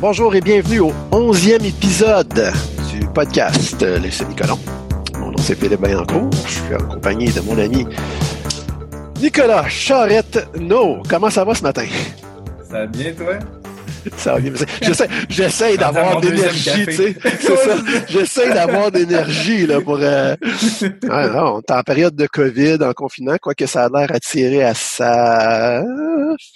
bonjour et bienvenue au onzième épisode du podcast Les Semi-Colons. Mon nom c'est Philippe Bayancourt. Je suis en compagnie de mon ami Nicolas Charette. No, comment ça va ce matin? Ça va bien, toi? J'essaie, j'essaie d'avoir d'énergie, tu sais. C'est ça. J'essaie d'avoir d'énergie, là, pour, euh... non, on est en période de COVID, en confinement, quoique ça a l'air attiré à sa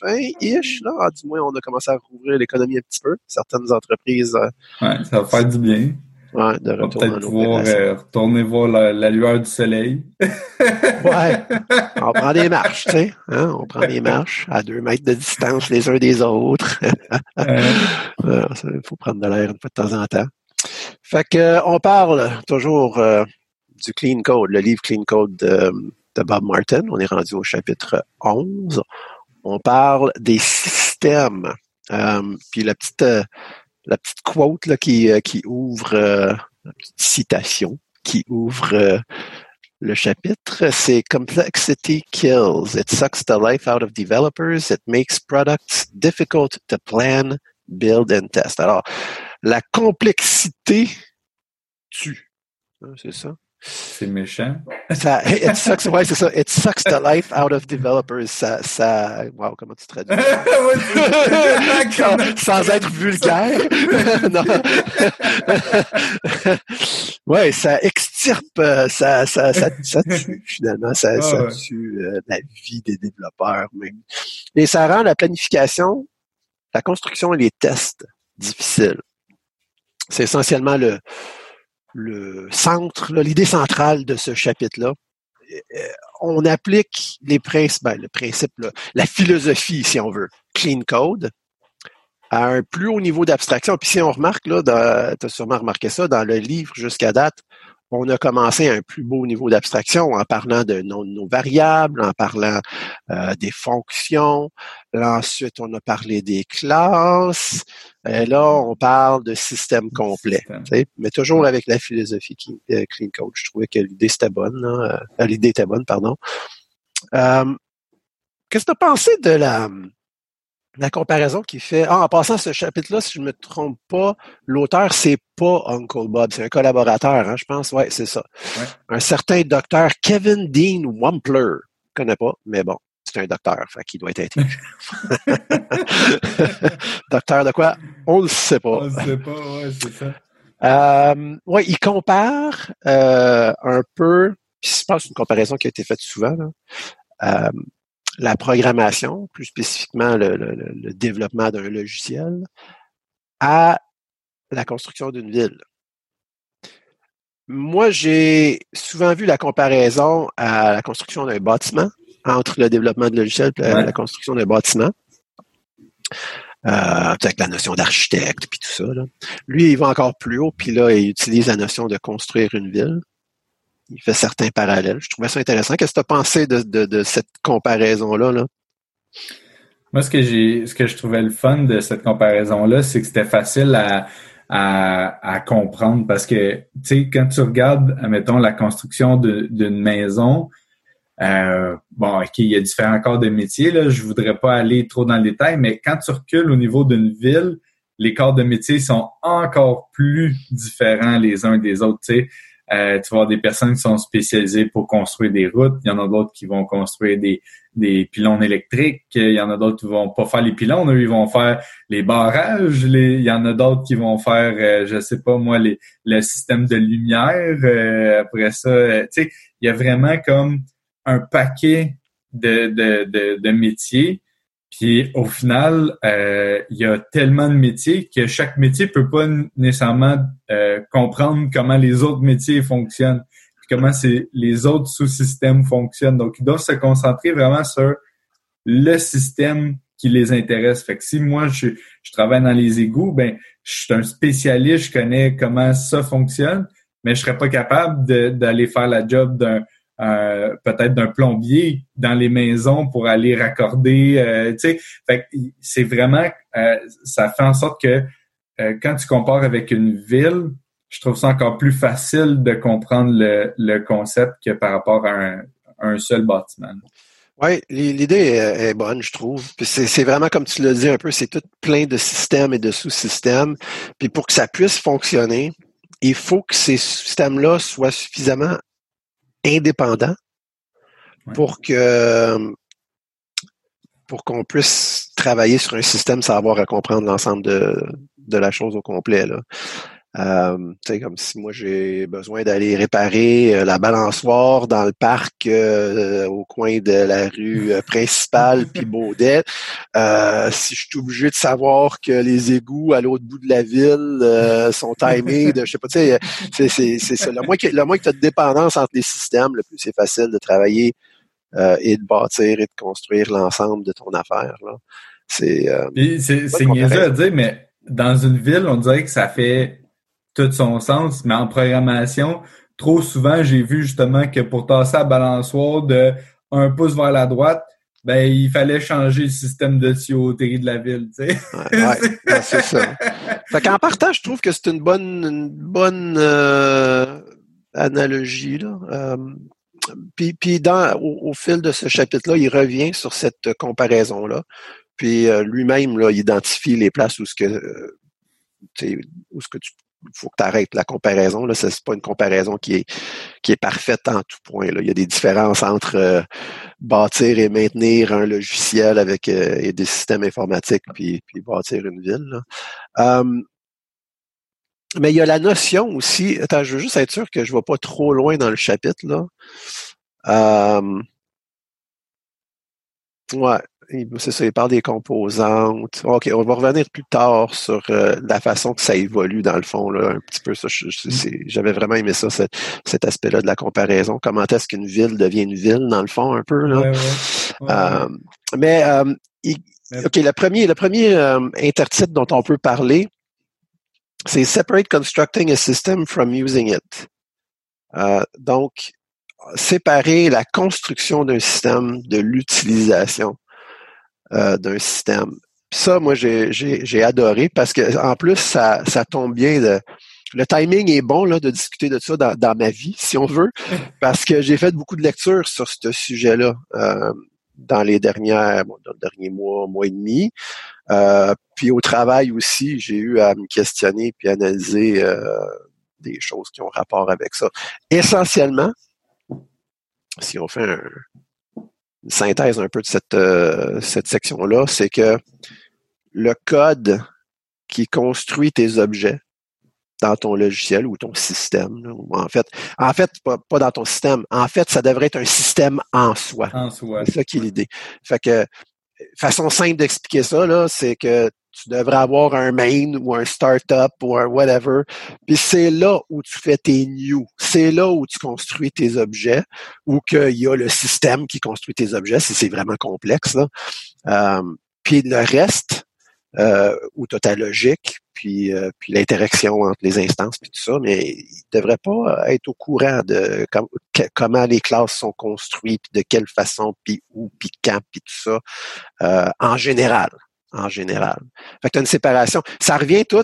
fin-ish, là. Ah, du moins, on a commencé à rouvrir l'économie un petit peu. Certaines entreprises. Euh... Ouais, ça va faire du bien. Ouais, de retour peut-être pouvoir euh, retourner voir la, la, lueur du soleil. ouais. On prend des marches, tu sais. Hein? On prend des marches à deux mètres de distance les uns des autres. Il faut prendre de l'air une fois de temps en temps. Fait que on parle toujours euh, du Clean Code, le livre Clean Code de, de, Bob Martin. On est rendu au chapitre 11. On parle des systèmes. Euh, puis la petite la petite quote là, qui, euh, qui ouvre, euh, la petite citation qui ouvre euh, le chapitre, c'est Complexity kills. It sucks the life out of developers. It makes products difficult to plan, build and test. Alors, la complexité tue. Hein, c'est ça? C'est méchant. Ça, it sucks, ouais, c'est ça. It sucks the life out of developers. Ça, ça, wow, comment tu traduis? sans, sans, être vulgaire. non. ouais, ça extirpe, ça, ça, ça, ça tue, finalement. Ça, ça tue euh, la vie des développeurs, même. Et ça rend la planification, la construction et les tests difficiles. C'est essentiellement le, le centre, l'idée centrale de ce chapitre-là. Euh, on applique les principes, ben, le principe, la philosophie, si on veut, clean code, à un plus haut niveau d'abstraction. Puis si on remarque, là, tu as sûrement remarqué ça, dans le livre jusqu'à date, on a commencé à un plus beau niveau d'abstraction en parlant de nos, nos, variables, en parlant euh, des fonctions. Là, ensuite, on a parlé des classes. Et là, on parle de système complet. Mais toujours avec la philosophie qui, euh, Clean Code. Je trouvais que l'idée c'était bonne. Euh, l'idée était bonne, pardon. Euh, Qu'est-ce que tu as pensé de la la comparaison qui fait. Ah, en passant ce chapitre-là, si je ne me trompe pas, l'auteur, c'est pas Uncle Bob, c'est un collaborateur, hein, je pense. Ouais, c'est ça. Un certain docteur Kevin Dean Wampler. Je connais pas, mais bon, c'est un docteur, fait qu'il doit être intelligent. docteur de quoi? On ne sait pas. On ne sait pas, ouais, c'est ça. Euh, ouais, il compare euh, un peu, je pense une comparaison qui a été faite souvent, là, euh, la programmation, plus spécifiquement le, le, le développement d'un logiciel, à la construction d'une ville. Moi, j'ai souvent vu la comparaison à la construction d'un bâtiment, entre le développement de logiciel et la, ouais. la construction d'un bâtiment. Euh, avec la notion d'architecte puis tout ça. Là. Lui, il va encore plus haut, puis là, il utilise la notion de construire une ville il fait certains parallèles. Je trouvais ça intéressant. Qu'est-ce que tu as pensé de, de, cette comparaison-là? Là? Moi, ce que j'ai ce que je trouvais le fun de cette comparaison-là, c'est que c'était facile à, à, comprendre parce que, tu sais, quand tu regardes, admettons, la construction d'une maison, euh, bon, OK, il y a différents corps de métier, là, je voudrais pas aller trop dans le détail, mais quand tu recules au niveau d'une ville, les corps de métier sont encore plus différents les uns des autres, tu sais. Euh, tu vas avoir des personnes qui sont spécialisées pour construire des routes. Il y en a d'autres qui vont construire des, des pylônes électriques. Il y en a d'autres qui vont pas faire les pylônes. Eux, ils vont faire les barrages. Les, il y en a d'autres qui vont faire, euh, je sais pas moi, les, le système de lumière. Euh, après ça, euh, tu sais, il y a vraiment comme un paquet de, de, de, de métiers puis au final, euh, il y a tellement de métiers que chaque métier peut pas nécessairement euh, comprendre comment les autres métiers fonctionnent, puis comment les autres sous-systèmes fonctionnent. Donc, ils doivent se concentrer vraiment sur le système qui les intéresse. Fait que si moi je, je travaille dans les égouts, ben je suis un spécialiste, je connais comment ça fonctionne, mais je serais pas capable d'aller faire la job d'un euh, peut-être d'un plombier dans les maisons pour aller raccorder. Euh, tu sais, c'est vraiment, euh, ça fait en sorte que quand tu compares avec une ville, je trouve ça encore plus facile de comprendre le, concept que par rapport à un, un seul bâtiment. Oui, l'idée est, bonne, je trouve. c'est vraiment comme tu l'as dit un peu, c'est tout plein de systèmes et de sous-systèmes. Puis pour que ça puisse fonctionner, il faut que ces systèmes-là soient suffisamment indépendants pour que pour qu'on puisse travailler sur un système sans avoir à comprendre l'ensemble de, de la chose au complet. Là. Euh, comme si moi j'ai besoin d'aller réparer euh, la balançoire dans le parc euh, au coin de la rue euh, principale puis Baudet. si je suis obligé de savoir que les égouts à l'autre bout de la ville sont timés de je sais pas, tu sais, c'est, c'est, c'est ça. Le moins que le moins que tu as de dépendance entre les systèmes, le plus c'est facile de travailler et de bâtir et de construire l'ensemble de ton affaire. Là. C'est, c'est, c'est niaiseux à dire, mais dans une ville, on dirait que ça fait tout son sens, mais en programmation, trop souvent, j'ai vu justement que pour tasser la balançoire de un pouce vers la droite, ben il fallait changer le système de tuyauterie de la ville, tu sais. Ouais, c'est ça. Fait qu'en partant, je trouve que c'est une bonne, une bonne euh, analogie là. Euh, puis, puis dans, au, fil de ce chapitre-là, il revient sur cette comparaison-là. Puis euh, lui-même, là, il identifie les places où ce que, où ce que tu faut que tu arrêtes la comparaison. Là, c'est pas une comparaison qui est qui est parfaite en tout point. Là. Il y a des différences entre euh, bâtir et maintenir un logiciel avec euh, et des systèmes informatiques, puis, bâtir une ville. Hum, mais il y a la notion aussi. Attends, je veux juste être sûr que je ne vais pas trop loin dans le chapitre là. Hum, ouais c'est ça, il parle des composantes. OK, on va revenir plus tard sur euh, la façon que ça évolue dans le fond, là, un petit peu. Ça, mm. j'avais vraiment aimé ça, cet, aspect-là de la comparaison. Comment est-ce qu'une ville devient une ville, dans le fond, un peu. Là? Euh, mais euh, OK, le premier, le premier intertitre dont on peut parler, c'est Separate Constructing a System from Using It. donc, séparer la construction d'un système de l'utilisation. Euh, d'un système. ça, moi, j'ai adoré parce que en plus, ça, ça tombe bien. De, le timing est bon là, de discuter de ça dans, dans ma vie, si on veut, parce que j'ai fait beaucoup de lectures sur ce sujet-là euh, dans les dernières, bon, dans le dernier mois, mois et demi. Euh, puis au travail aussi, j'ai eu à me questionner puis analyser euh, des choses qui ont rapport avec ça. Essentiellement, si on fait un, synthèse un peu de cette, euh, cette section-là, c'est que le code qui construit tes objets dans ton logiciel ou ton système, en fait, en fait, pas, dans ton système, en fait, ça devrait être un système en soi. En soi. C'est ça qui est l'idée. Fait que, façon simple d'expliquer ça, là, c'est que tu devrais avoir un main ou un startup ou un whatever. Puis c'est là où tu fais tes new. C'est là où tu construis tes objets ou qu'il y a le système qui construit tes objets si c'est vraiment complexe. Euh, puis le reste, euh, où tu as ta logique, puis, euh, puis l'interaction entre les instances, puis tout ça, mais il devrait pas être au courant de comment les classes sont construites, de quelle façon, puis où, puis quand, puis tout ça, euh, en général en général. Fait que tu as une séparation. Ça revient tout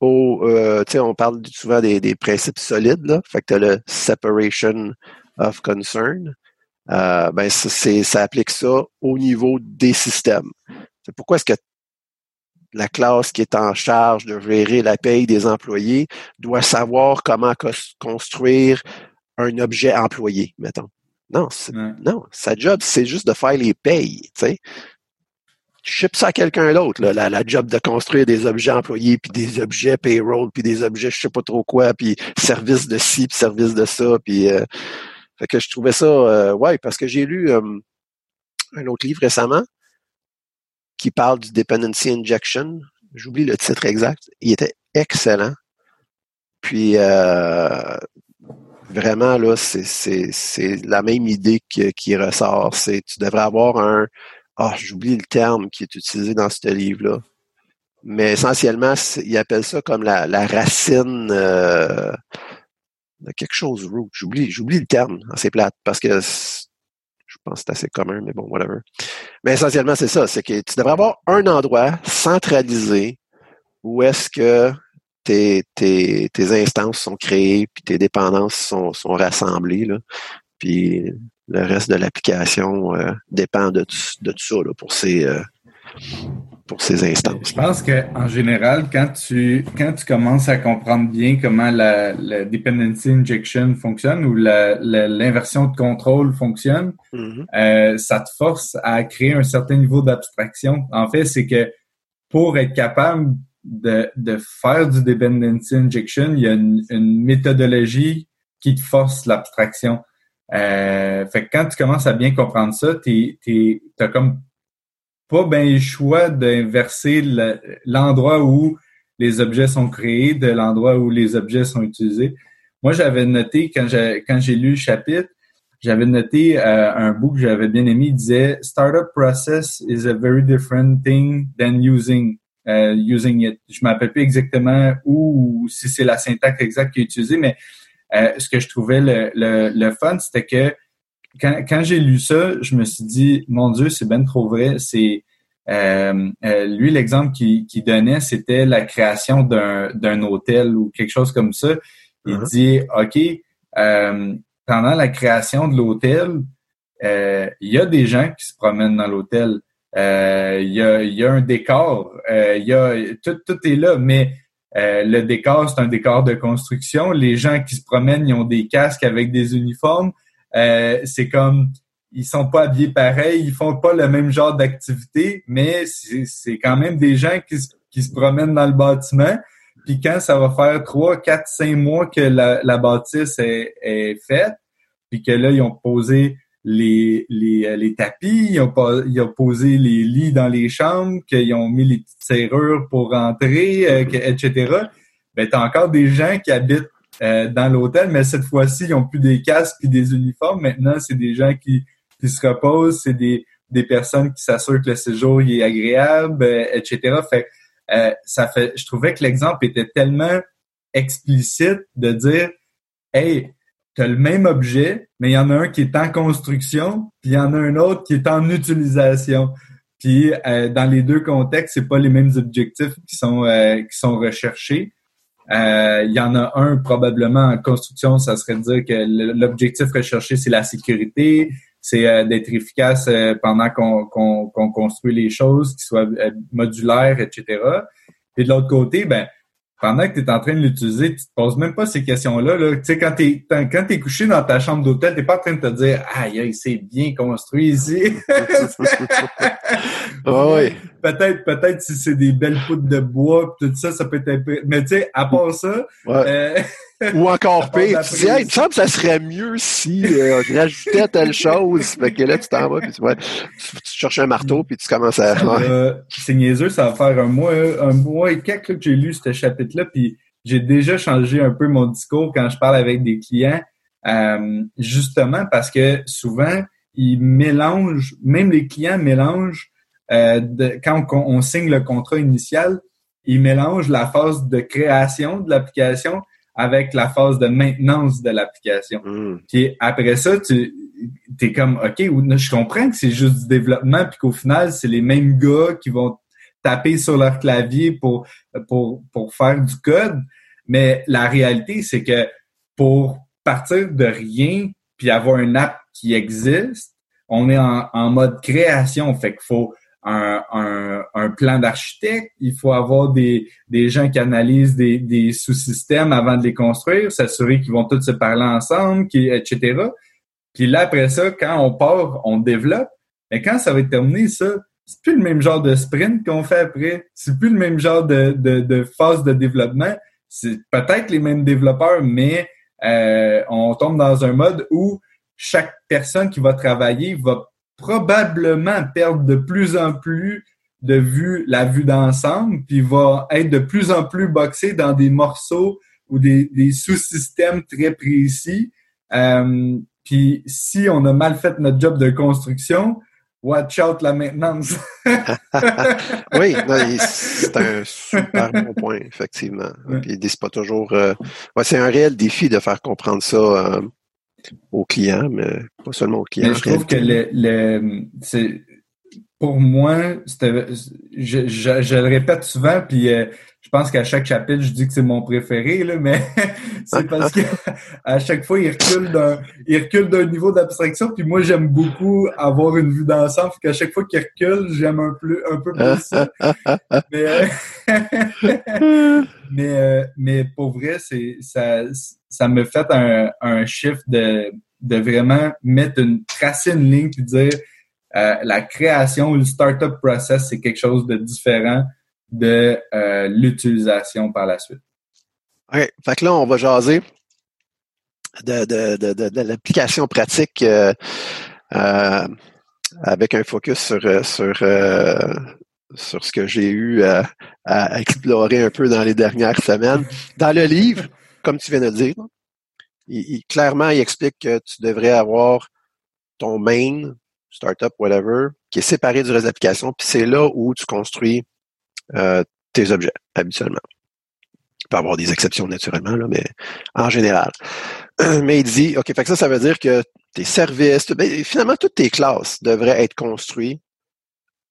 au, euh, tu sais, on parle souvent des, des, principes solides, là. Fait que tu as le separation of concern. Euh, ben, c'est, ça applique ça au niveau des systèmes. C'est pourquoi est-ce que la classe qui est en charge de gérer la paye des employés doit savoir comment construire un objet employé, mettons. Non, non, sa job, c'est juste de faire les payes. Tu sais ship ça à quelqu'un d'autre, la, la, job de construire des objets employés, puis des objets payroll, puis des objets je sais pas trop quoi, puis service de ci, puis service de ça, puis euh, fait que je trouvais ça euh, ouais parce que j'ai lu euh, un autre livre récemment qui parle du dependency injection. J'oublie le titre exact. Il était excellent. Puis vraiment là, c'est c'est la même idée qui, qui ressort. C'est tu devrais avoir un ah, j'oublie le terme qui est utilisé dans ce livre-là. Mais essentiellement, il appelle ça comme la, racine euh, de quelque chose root. J'oublie, j'oublie le terme, assez plate, parce que je pense que c'est assez commun, mais bon, whatever. Mais essentiellement, c'est ça. C'est que tu devrais avoir un endroit centralisé où est-ce que tes, tes, tes instances sont créées, puis tes dépendances sont, sont rassemblées. Là. Puis le reste de l'application dépend de, de tout ça là, pour ces pour ces instances. Je pense que en général, quand tu quand tu commences à comprendre bien comment la, la dependency injection fonctionne ou l'inversion de contrôle fonctionne, mm-hmm. euh, ça te force à créer un certain niveau d'abstraction. En fait, c'est que pour être capable de, de faire du dependency injection, il y a une, une méthodologie qui te force l'abstraction. Euh, fait que quand tu commences à bien comprendre ça, tu as comme pas bien le choix d'inverser l'endroit où les objets sont créés de l'endroit où les objets sont utilisés. Moi, j'avais noté, quand j'ai, quand j'ai lu le chapitre, j'avais noté euh, un bout que j'avais bien aimé, il disait « Startup process is a very different thing than using uh, using it ». Je ne m'appelle plus exactement où ou si c'est la syntaxe exacte qui est utilisée, mais euh, ce que je trouvais le, le, le fun, c'était que quand, quand j'ai lu ça, je me suis dit, mon Dieu, c'est bien trop vrai. C'est euh, euh, lui, l'exemple qu'il qui donnait, c'était la création d'un hôtel ou quelque chose comme ça. Il uh-huh. dit, OK, euh, pendant la création de l'hôtel, il y a des gens qui se promènent dans l'hôtel. Il y, a, y a un décor. Il y a, tout, tout est là, mais le décor, c'est un décor de construction. Les gens qui se promènent, ils ont des casques avec des uniformes. Euh, c'est comme ils sont pas habillés pareil, ils font pas le même genre d'activité, mais c'est quand même des gens qui, se promènent dans le bâtiment. Puis quand ça va faire trois, quatre, cinq mois que la, la bâtisse est, est, faite, puis que là, ils ont posé les, les, les tapis, ils ont, ont posé les lits dans les chambres, qu'ils ont mis les petites serrures pour rentrer, euh, etc. Ben, t'as encore des gens qui habitent euh, dans l'hôtel, mais cette fois-ci, ils ont plus des casques et des uniformes. Maintenant, c'est des gens qui, qui se reposent, c'est des, des personnes qui s'assurent que le séjour est agréable, euh, etc. Fait, euh, ça fait, je trouvais que l'exemple était tellement explicite de dire, hey, tu as le même objet, mais il y en a un qui est en construction, puis il y en a un autre qui est en utilisation. Puis dans les deux contextes, c'est pas les mêmes objectifs qui sont qui sont recherchés. Euh, il y en a un probablement en construction, ça serait de dire que l'objectif recherché, c'est la sécurité, c'est euh, d'être efficace euh, pendant qu'on construit les choses, qu'ils soient modulaires, etc. Et de l'autre côté, ben pendant que tu es en train de l'utiliser, tu te poses même pas ces questions-là. Là. Tu sais, quand tu es, quand es couché dans ta chambre d'hôtel, tu pas en train de te dire Aïe, c'est bien construit ici. oui. Peut-être, peut-être si c'est des belles poutres de bois, tout ça, ça peut être un peu. Mais tu sais, à part ça. Euh, Ou encore pire, tu dis, hey, il me semble que ça serait mieux si euh, je rajoutais telle chose. Fait que là, tu t'en vas, puis tu, tu, cherches un marteau, puis tu commences à. c'est niaiseux, ça va faire un mois, un mois et quelques que j'ai lu ce chapitre-là, puis j'ai déjà changé un peu mon discours quand je parle avec des clients, euh, justement parce que souvent, ils mélangent, même les clients mélangent, euh, de, quand on, on, signe le contrat initial, ils mélangent la phase de création de l'application avec la phase de maintenance de l'application. Mm. Puis après ça, tu es comme, OK, je comprends que c'est juste du développement, puis qu'au final, c'est les mêmes gars qui vont taper sur leur clavier pour, pour, pour faire du code. Mais la réalité, c'est que pour partir de rien, puis avoir une app qui existe, on est en, en mode création. Fait qu'il faut un, plan d'architecte, il faut avoir des, des gens qui analysent des, des sous-systèmes avant de les construire, s'assurer qu'ils vont tous se parler ensemble, qui, etc. Puis là, après ça, quand on part, on développe. Mais quand ça va être terminé, ça, c'est plus le même genre de sprint qu'on fait après. C'est plus le même genre de, de, de phase de développement. C'est peut-être les mêmes développeurs, mais euh, on tombe dans un mode où chaque personne qui va travailler va probablement perdre de plus en plus de vue, la vue d'ensemble, puis va être de plus en plus boxé dans des morceaux ou des, des sous-systèmes très précis. Euh, puis si on a mal fait notre job de construction, watch out la maintenance. oui, c'est un super bon point, effectivement. Puis c'est pas toujours. Euh, c'est un réel défi de faire comprendre ça euh, aux clients, mais pas seulement aux clients. je trouve que le, le c'est pour moi, je, je, je, le répète souvent, puis euh, je pense qu'à chaque chapitre, je dis que c'est mon préféré, là, mais c'est parce que à chaque fois, il recule d'un, il recule d'un niveau d'abstraction. Puis moi, j'aime beaucoup avoir une vue d'ensemble. Qu'à chaque fois qu'il recule, j'aime un peu, un peu plus ça. mais, mais, euh, mais pour vrai, c'est, ça, ça me fait un, un shift de, de vraiment mettre une, tracer une ligne puis dire, euh, la création ou le startup process, c'est quelque chose de différent de euh, l'utilisation par la suite. OK. Fait que là, on va jaser de, de, de, l'application pratique euh, avec un focus sur, sur, sur ce que j'ai eu à, explorer un peu dans les dernières semaines. Dans le livre, comme tu viens de le dire, il, clairement, il explique que tu devrais avoir ton main, startup, whatever, qui est séparé du reste de l'application, puis c'est là où tu construis euh, tes objets, habituellement. Il peut y avoir des exceptions naturellement, là, mais en général. Mais il dit, OK, fait que ça, ça veut dire que tes services, ben, finalement, toutes tes classes devraient être construites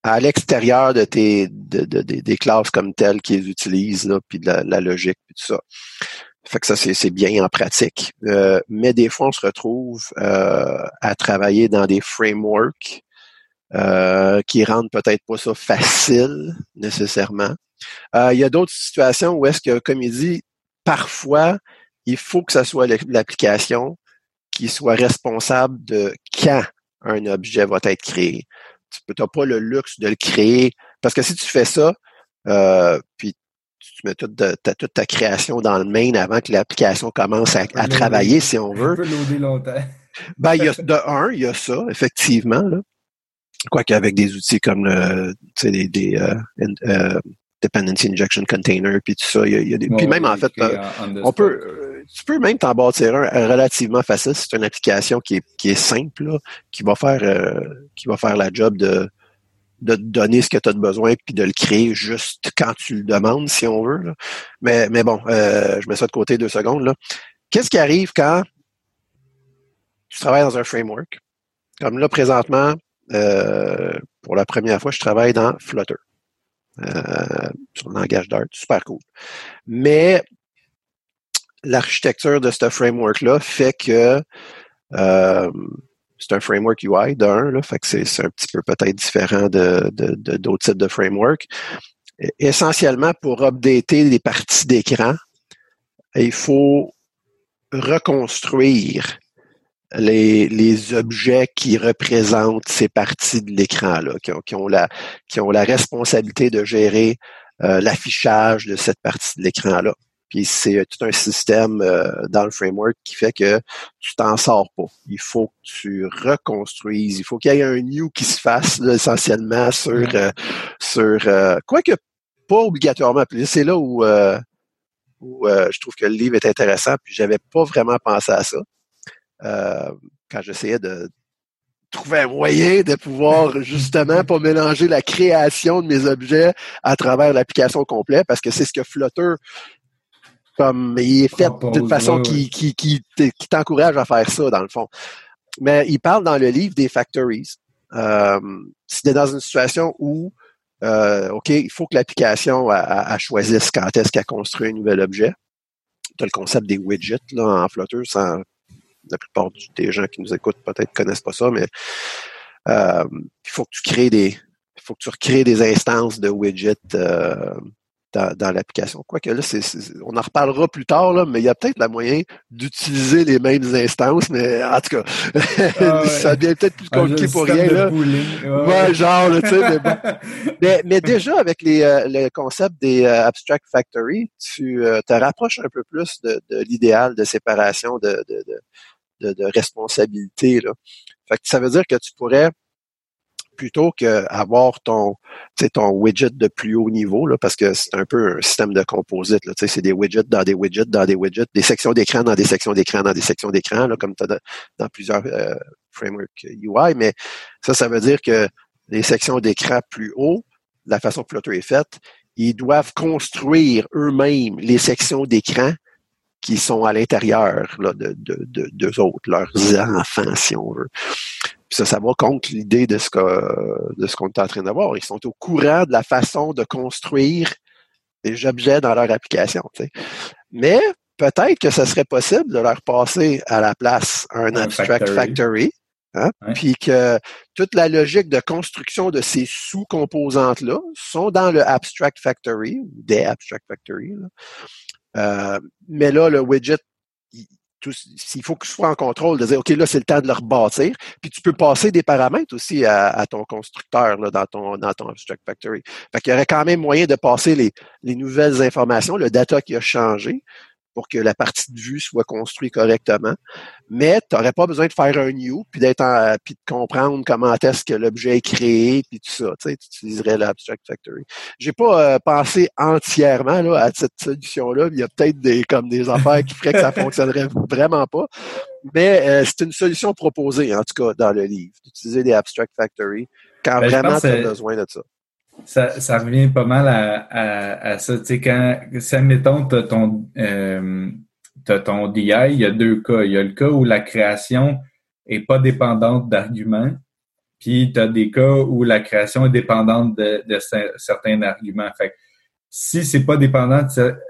à l'extérieur de tes de, des classes comme telles qu'ils utilisent, puis de la, logique, puis tout ça. Fait que ça, c'est bien en pratique. Euh, mais des fois, on se retrouve euh, à travailler dans des frameworks euh, qui rendent peut-être pas ça facile nécessairement. Euh, il y a d'autres situations où est-ce que, comme il dit, parfois, il faut que ce soit l'application qui soit responsable de quand un objet va être créé. Tu n'as pas le luxe de le créer. Parce que si tu fais ça, euh, puis tu mets toute, toute ta création dans le main avant que l'application commence à, travailler, si on veut. ben, il y a, de un, il y a ça, effectivement. Là. Quoique avec des outils comme le, des, des euh, euh, dependency injection container puis tout ça, il y a, des, puis même en fait, euh, on peut, tu peux même t'en bâtir un relativement facile. C'est une application qui est, qui est simple, qui va faire, qui va faire la job de de te donner ce que tu as besoin puis de le créer juste quand tu le demandes, si on veut. Mais, mais bon, je mets ça de côté deux secondes. Là. Qu'est-ce qui arrive quand tu travailles dans un framework? Comme là, présentement, euh, pour la première fois, je travaille dans Flutter. Euh, sur le langage Dart. Super cool. Mais l'architecture de ce framework-là fait que euh, c'est un framework UI d'un, fait que c'est un petit peu peut-être différent de d'autres types de frameworks. Essentiellement, pour updater les parties d'écran, il faut reconstruire les, les objets qui représentent ces parties de l'écran-là, qui qui, ont la, qui ont la responsabilité de gérer euh, l'affichage de cette partie de l'écran-là. Puis c'est tout un système euh, dans le framework qui fait que tu t'en sors pas. Il faut que tu reconstruises. Il faut qu'il y ait un new qui se fasse essentiellement sur euh, sur quoique pas obligatoirement. c'est là où, où je trouve que le livre est intéressant. Puis j'avais pas vraiment pensé à ça. Euh, quand j'essayais de trouver un moyen de pouvoir justement pas mélanger la création de mes objets à travers l'application complète, parce que c'est ce que Flutter comme il est fait d'une façon qui, qui, qui, t'encourage à faire ça, dans le fond. Mais il parle dans le livre des factories. Euh, si dans une situation où euh, OK, il faut que l'application choisisse quand est-ce qu'elle construit un nouvel objet. Tu as le concept des widgets là, en Flutter, sans la plupart des gens qui nous écoutent peut-être connaissent pas ça, mais euh, il faut que tu crées des, il faut que tu recrées des instances de widgets euh, dans, l'application. Quoique là, c'est, on en reparlera plus tard, là, mais il y a peut-être la moyen d'utiliser les mêmes instances, mais en tout cas, ah ça devient peut-être plus compliqué pour rien. Là. Ouais, genre, tu sais, mais, déjà, avec les, euh, le concept des Abstract Factory, tu te rapproches un peu plus de, l'idéal de séparation de, de, de, de responsabilité. Là. Fait que ça veut dire que tu pourrais plutôt qu'avoir ton, ton widget de plus haut niveau, là, parce que c'est un peu un système de composite. C'est des widgets dans des widgets dans des widgets, des sections d'écran dans des sections d'écran dans des sections d'écran, comme tu as dans plusieurs euh, frameworks UI. Mais ça, ça veut dire que les sections d'écran plus haut, la façon que Flutter est faite, ils doivent construire eux-mêmes les sections d'écran qui sont à l'intérieur de, de, de, d'eux autres, leurs enfants, si on veut. Puis ça, ça va contre l'idée de ce que de ce qu'on est en train d'avoir. Ils sont au courant de la façon de construire des objets dans leur application. Mais peut-être que ce serait possible de leur passer à la place un, abstract factory, hein, puis que toute la logique de construction de ces sous-composantes-là sont dans le abstract factory ou des abstract factory. Euh, mais là, le widget il faut que tu sois en contrôle de dire, OK, là, c'est le temps de le rebâtir. Puis tu peux passer des paramètres aussi à, ton constructeur là, dans, ton, dans ton Abstract Factory. Fait qu'il y aurait quand même moyen de passer les, les nouvelles informations, le data qui a changé, pour que la partie de vue soit construite correctement. Mais tu n'aurais pas besoin de faire un new, puis d'être puis de comprendre comment est-ce que l'objet est créé, puis tout ça. Tu, utiliserais l'Abstract Factory. J'ai pas euh, pensé entièrement là, à cette solution-là. Il y a peut-être des comme des affaires qui feraient que ça fonctionnerait vraiment pas. Mais euh, c'est une solution proposée, en tout cas, dans le livre, d'utiliser des Abstract Factory quand ben, vraiment tu as besoin de ça ça, ça revient pas mal à, à, à ça. Tu sais, quand, si admettons, tu as ton, euh, ton DI, il y a deux cas. Il y a le cas où la création est pas dépendante d'arguments, puis tu as des cas où la création est dépendante de, certains arguments. Fait si c'est pas dépendant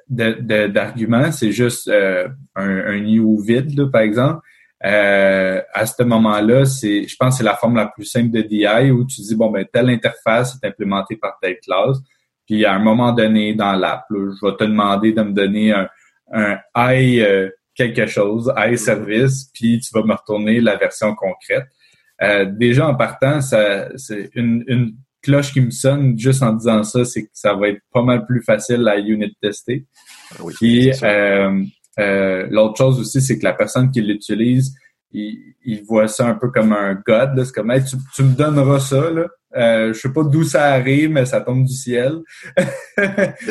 d'arguments, de, c'est juste euh, un, un new vide, par exemple, euh, à ce moment-là, c'est, je pense que c'est la forme la plus simple de DI où tu dis, bon, ben, telle interface est implémentée par telle classe. Puis à un moment donné dans l'app, je vais te demander de me donner un, un I euh, quelque chose, I service, puis tu vas me retourner la version concrète. Euh, déjà en partant, ça, c'est une, une cloche qui me sonne juste en disant ça, c'est que ça va être pas mal plus facile à unit tester. Ah oui, puis euh, euh, l'autre chose aussi, c'est que la personne qui l'utilise, il, voit ça un peu comme un god. C'est comme hey, tu, me donneras ça. Là. Euh, je sais pas d'où ça arrive, mais ça tombe du ciel.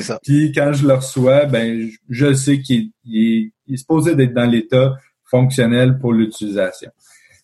ça. Puis quand je le reçois, ben je, sais qu'il est, il supposé d'être dans l'état fonctionnel pour l'utilisation.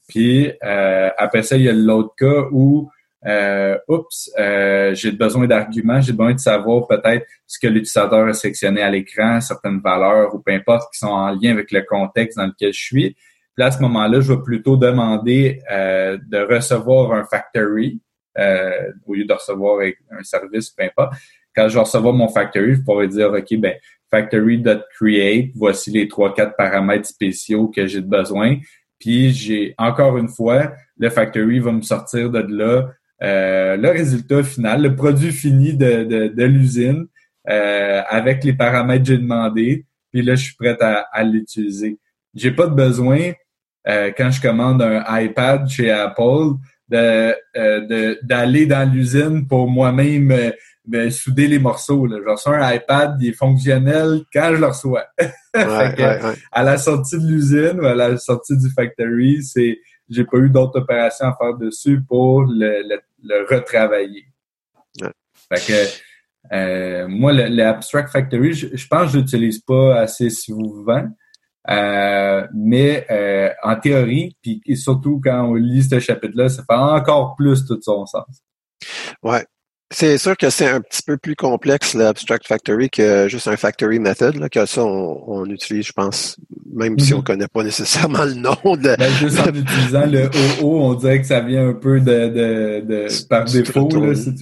Puis euh, après ça, il y a l'autre cas où euh, oups, euh, j'ai besoin d'arguments, j'ai besoin de savoir peut-être ce que l'utilisateur a sélectionné à l'écran, certaines valeurs ou peu importe qui sont en lien avec le contexte dans lequel je suis. Puis à ce moment-là, je vais plutôt demander euh, de recevoir un factory euh, au lieu de recevoir un service, peu importe. Quand je vais recevoir mon factory, je pourrais dire, OK, ben, factory.create, voici les trois, quatre paramètres spéciaux que j'ai besoin. Puis j'ai encore une fois, le factory va me sortir de là euh, le résultat final, le produit fini de, de, de l'usine euh, avec les paramètres que j'ai demandé. Puis là, je suis prêt à, à l'utiliser. J'ai pas de besoin, euh, quand je commande un iPad chez Apple, de d'aller dans l'usine pour moi-même ben, souder les morceaux. Là. Je reçois un iPad, il est fonctionnel quand je le reçois. À la sortie de l'usine ou à la sortie du factory, c'est j'ai pas eu d'autres opérations à faire dessus pour le, le, retravailler. Fait que euh, moi, l'Abstract Factory, je, pense que je l'utilise pas assez souvent. Euh, mais euh, en théorie, puis surtout quand on lit ce chapitre-là, ça fait encore plus tout son sens. Ouais, c'est sûr que c'est un petit peu plus complexe l'Abstract Factory que juste un Factory Method. Là, que ça, on, utilise, je pense, même si on mhm. connaît pas nécessairement le nom. De, ben, juste en utilisant le OO, on dirait que ça vient un peu de, de, de par défaut.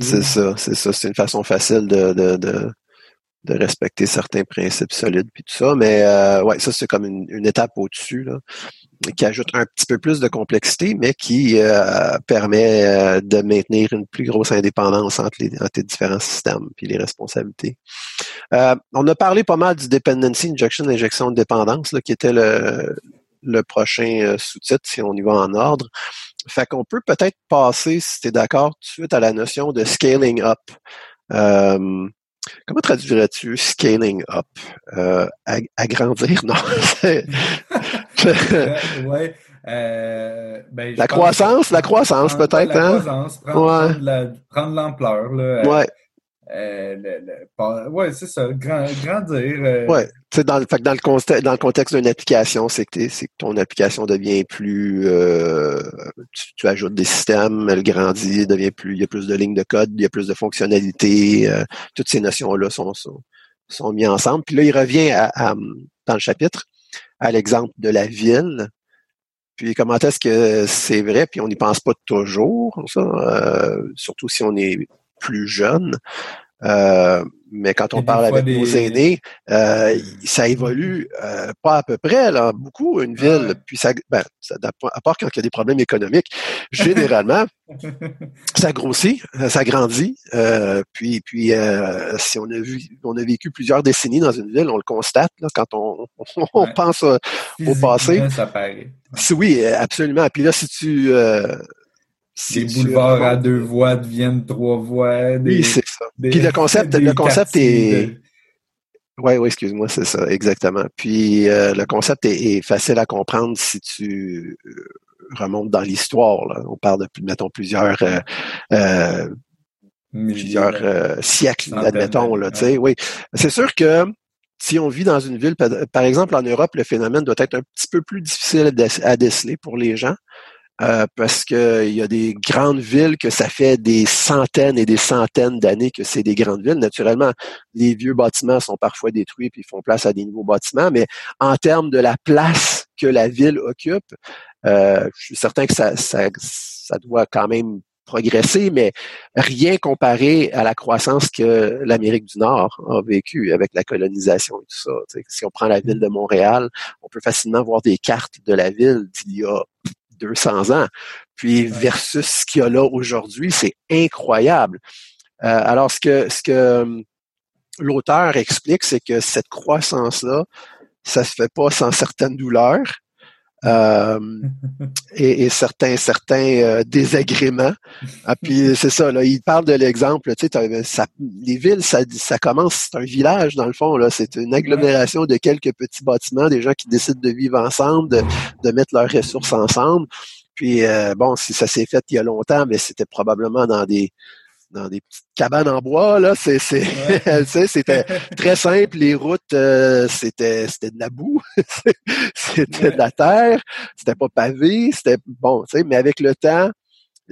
C'est ça, c'est ça. C'est une façon facile de, de, de, de, respecter certains principes solides puis tout ça. Mais euh, ouais, ça, c'est comme une, une étape au-dessus. là qui ajoute un petit peu plus de complexité, mais qui euh, permet euh, de maintenir une plus grosse indépendance entre les, différents systèmes et les responsabilités. Euh, on a parlé pas mal du dependency injection, injection de dépendance, là, qui était le, le prochain sous-titre, si on y va en ordre. Fait qu'on peut peut-être passer, si tu es d'accord, tout de suite à la notion de scaling up. Comment traduirais-tu scaling up? Euh, agrandir? Non. ouais. Euh, ben, la, croissance, la croissance, peut-être, hein? La croissance, prendre, l'ampleur. Là, ouais. Euh, ouais, c'est ça, grandir. Euh. Ouais, dans, fait dans, le dans le contexte d'une application, c'est que, que ton application devient plus, euh, tu, ajoutes des systèmes, elle grandit, devient plus, il y a plus de lignes de code, il y a plus de fonctionnalités, euh, toutes ces notions-là sont, sont, sont mises ensemble. Puis là, il revient à, dans le chapitre à l'exemple de la ville. Puis comment est-ce que c'est vrai, puis on n'y pense pas toujours, ça, surtout si on est plus jeune. Euh, mais quand on parle avec nos aînés, euh, ça évolue euh, pas à peu près, là, beaucoup, une ville. Puis ça, ben, ça, à part quand il y a des problèmes économiques, généralement, ça grossit, ça grandit. Euh, puis, puis si on a vu, on a vécu plusieurs décennies dans une ville, on le constate là, quand on, on pense au passé. Ça paraît. Oui, absolument. Puis là, si tu les boulevards à deux voies deviennent trois voies. oui, Puis le concept, le concept est. Oui, oui, excuse-moi, c'est ça, exactement. Puis euh, le concept est, facile à comprendre si tu euh, remontes dans l'histoire. On parle de, mettons, plusieurs euh, plusieurs siècles, admettons. Là, sais, Oui. C'est sûr que si on vit dans une ville, par exemple en Europe, le phénomène doit être un petit peu plus difficile à déceler pour les gens. Euh, parce qu'il y a des grandes villes que ça fait des centaines et des centaines d'années que c'est des grandes villes. Naturellement, les vieux bâtiments sont parfois détruits puis font place à des nouveaux bâtiments, mais en termes de la place que la ville occupe, euh, je suis certain que ça, ça, ça doit quand même progresser, mais rien comparé à la croissance que l'Amérique du Nord a vécu avec la colonisation et tout ça. si on prend la ville de Montréal, on peut facilement voir des cartes de la ville d'il y a 200 ans. Puis versus ce qu'il y a là aujourd'hui, c'est incroyable. Euh, alors, ce que, ce que hum, l'auteur explique, c'est que cette croissance-là, ça se fait pas sans certaines douleurs. Euh, et, certains certains euh, désagréments. Ah, puis c'est ça, là, il parle de l'exemple, tu sais, ça, les villes, ça, ça commence, c'est un village dans le fond, là, c'est une agglomération de quelques petits bâtiments, des gens qui décident de vivre ensemble, de, de mettre leurs ressources ensemble. Puis euh, bon, si ça s'est fait il y a longtemps, mais c'était probablement dans des dans des petites cabanes en bois là c'est c'est c'était très simple les routes euh, c'était c'était de la boue c'était de la terre c'était pas pavé c'était bon tu sais mais avec le temps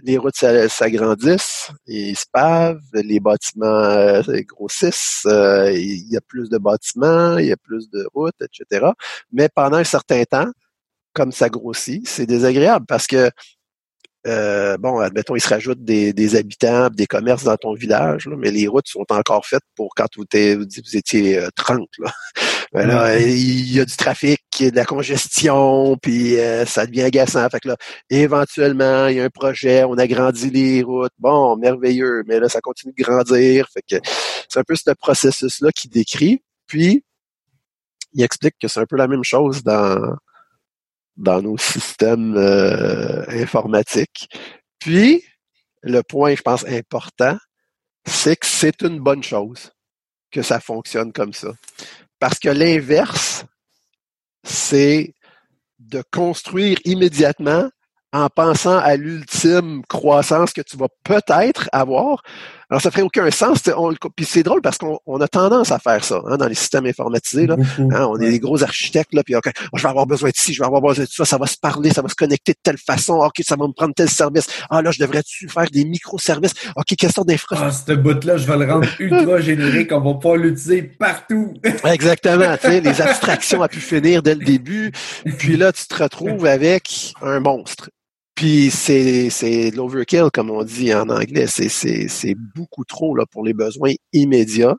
les routes s'agrandissent ils se pavent les bâtiments euh, grossissent euh, il y a plus de bâtiments il y a plus de routes etc mais pendant un certain temps comme ça grossit c'est désagréable parce que euh, bon, admettons, il se rajoute des, habitants, des commerces dans ton village, mais les routes sont encore faites pour quand vous, vous étiez 30. Euh, là. il y a du trafic, il y a de la congestion, puis euh, ça devient agaçant. Fait que là, éventuellement, il y a un projet, on agrandit les routes. Bon, merveilleux, mais là, ça continue de grandir. Fait que c'est un peu ce processus-là qui décrit. Puis, il explique que c'est un peu la même chose dans dans nos systèmes euh, informatiques. Puis, le point, je pense, important, c'est que c'est une bonne chose que ça fonctionne comme ça. Parce que l'inverse, c'est de construire immédiatement en pensant à l'ultime croissance que tu vas peut-être avoir, alors, ça ferait aucun sens. On, puis c'est drôle parce qu'on a tendance à faire ça hein, dans les systèmes informatisés. Là. Hein, on est des gros architectes, là, puis OK, je vais avoir besoin de ci, je vais avoir besoin de ça, ça va se parler, ça va se connecter de telle façon. OK, ça va me prendre tel service. Ah là, je devrais-tu faire des microservices? OK, sorte d'infrastructure? Ah, ce bout-là, je vais le rendre ultra générique, on va pas l'utiliser partout. Exactement. Tu sais, les abstractions a pu finir dès le début. Puis là, tu te retrouves avec un monstre. Puis c'est c'est l'overkill comme on dit en anglais, c'est c'est c'est beaucoup trop là pour les besoins immédiats.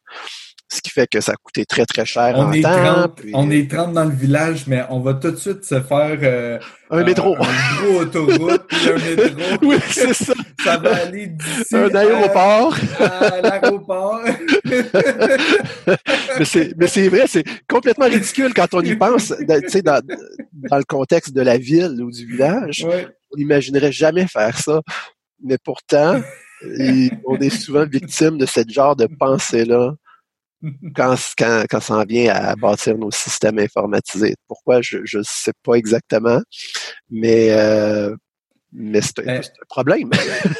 Ce qui fait que ça a coûté très, très cher on en est temps. On est 30 dans le village, mais on va tout de suite se faire euh, un métro. Un gros autoroute, puis un métro. Oui, c'est ça. Ça va aller d'ici un aéroport. à, l'aéroport. mais c'est mais c'est vrai, c'est complètement ridicule quand on y pense, tu sais, dans, dans le contexte de la ville ou du village. On n'imaginerait jamais faire ça. Mais pourtant, on est souvent victime de ce genre de pensée-là quand, quand, quand ça en vient à bâtir nos systèmes informatisés. Pourquoi, je ne sais pas exactement, mais, euh, mais c'est un, problème.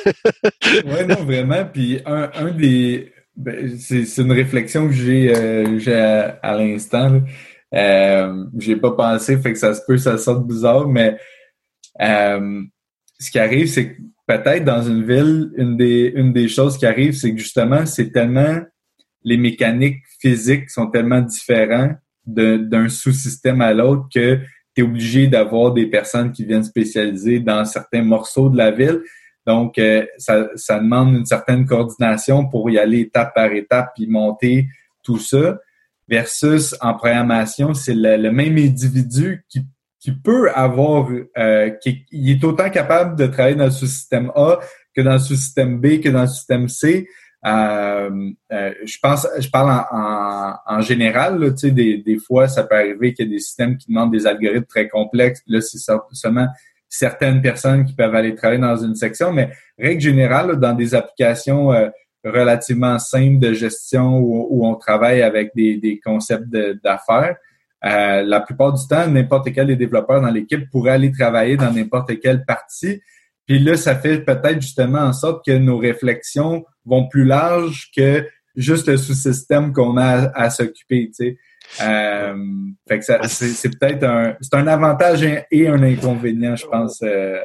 oui, non, vraiment. Puis un, un des... Ben, c'est une réflexion que j'ai euh, à, l'instant. Euh, j'ai pas pensé, fait que ça se peut, ça sorte bizarre, mais euh, ce qui arrive, c'est que peut-être dans une ville, une des, une des choses qui arrive, c'est que justement, c'est tellement les mécaniques physiques sont tellement différents d'un sous-système à l'autre que tu es obligé d'avoir des personnes qui viennent spécialiser dans certains morceaux de la ville. Donc, euh, ça, ça demande une certaine coordination pour y aller étape par étape puis monter tout ça. Versus en programmation, c'est le, même individu qui, qui peut avoir, euh, qui il est autant capable de travailler dans le sous-système A que dans le sous-système B que dans le système C. Euh, euh, je pense, je parle en, en, général. Là, des, des fois, ça peut arriver qu'il y a des systèmes qui demandent des algorithmes très complexes. Là, c'est seulement certaines personnes qui peuvent aller travailler dans une section, mais règle générale, dans des applications euh, relativement simples de gestion où, on travaille avec des, des concepts d'affaires, euh, la plupart du temps, n'importe quel des développeurs dans l'équipe pourrait aller travailler dans n'importe quelle partie. Puis là, ça fait peut-être justement en sorte que nos réflexions vont plus larges que juste le sous-système qu'on a à, s'occuper. Tu sais. Euh, fait que ça, c'est, peut-être un, c'est un avantage et un inconvénient, je pense, euh,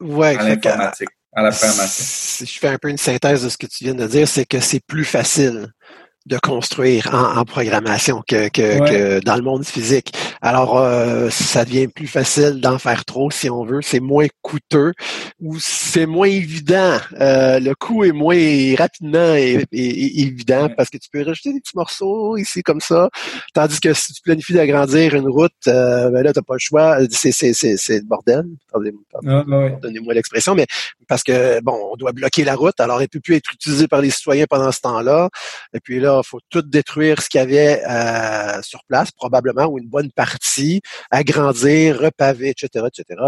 ouais, à l'informatique, à, la programmation. Si je fais un peu une synthèse de ce que tu viens de dire, c'est que c'est plus facile de construire en, programmation que, que, dans le monde physique. Alors, euh, ça devient plus facile d'en faire trop si on veut. C'est moins coûteux ou c'est moins évident. Euh, le coût est moins rapidement et, évident parce que tu peux rajouter des petits morceaux ici comme ça. Tandis que si tu planifies d'agrandir une route, euh, ben là, tu n'as pas le choix. C'est, c'est, c'est, c'est le bordel. Pardonnez-moi l'expression, mais parce que, bon, on doit bloquer la route, alors elle ne peut plus être utilisée par les citoyens pendant ce temps-là. Et puis là, il faut tout détruire ce qu'il y avait euh, sur place, probablement, ou une bonne partie, agrandir, repaver, etc., etc.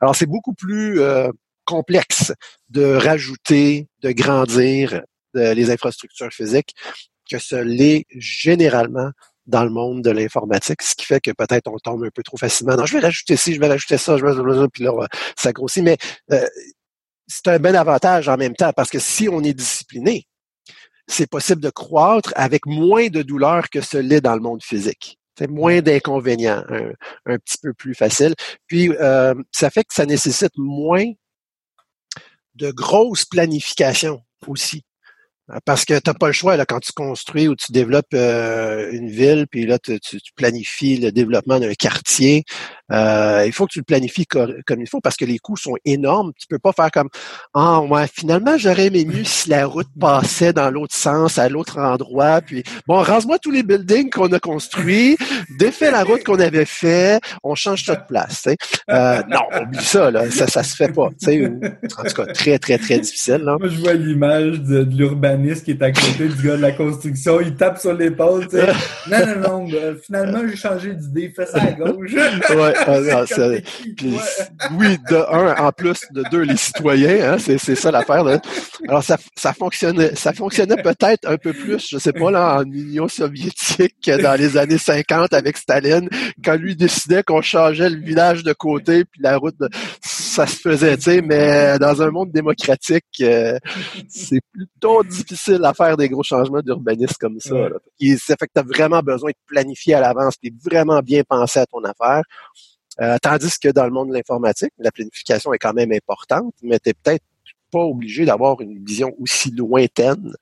Alors, c'est beaucoup plus euh, complexe de rajouter, de grandir les infrastructures physiques que ce l'est généralement dans le monde de l'informatique, ce qui fait que peut-être on tombe un peu trop facilement. Non, je vais rajouter ci, je vais rajouter ça, je vais puis là, ça grossit. Mais euh, c'est un bon avantage en même temps parce que si on est discipliné, c'est possible de croître avec moins de douleur que ce l'est dans le monde physique. C'est moins d'inconvénients, un, petit peu plus facile. Puis, euh, ça fait que ça nécessite moins de grosses planifications aussi. Euh, parce que tu n'as pas le choix là, quand tu construis ou tu développes euh, une ville, puis là, tu, planifies le développement d'un quartier. Euh, il faut que tu le planifies comme il faut parce que les coûts sont énormes. Tu peux pas faire comme Ah ouais, finalement, j'aurais aimé mieux si la route passait dans l'autre sens, à l'autre endroit. Puis bon, rase-moi tous les buildings qu'on a construits, défais la route qu'on avait fait, on change ça de place. non, oublie ça, là, ça, ça se fait pas. En tout cas, très, très, très difficile. Là. Moi, je vois l'image de, de qui est à côté du gars de la construction, il tape sur l'épaule, tu sais. Non, non, non, ben, finalement, j'ai changé d'idée, fais ça à gauche. ouais, ah, oui, de un, en plus, de deux, les citoyens, hein, c'est, c'est ça l'affaire. Là. Alors, ça, ça fonctionnait, ça fonctionnait peut-être un peu plus, je sais pas, là, en Union soviétique, dans les années 50 avec Staline, quand lui décidait qu'on changeait le village de côté, puis la route, ça se faisait, tu sais, mais dans un monde démocratique, euh, c'est plutôt difficile à faire des gros changements d'urbanisme comme ça. ça fait que tu as vraiment besoin de planifier à l'avance, puis vraiment bien penser à ton affaire. Euh, tandis que dans le monde de l'informatique, la planification est quand même importante, mais tu n'es peut-être pas obligé d'avoir une vision aussi lointaine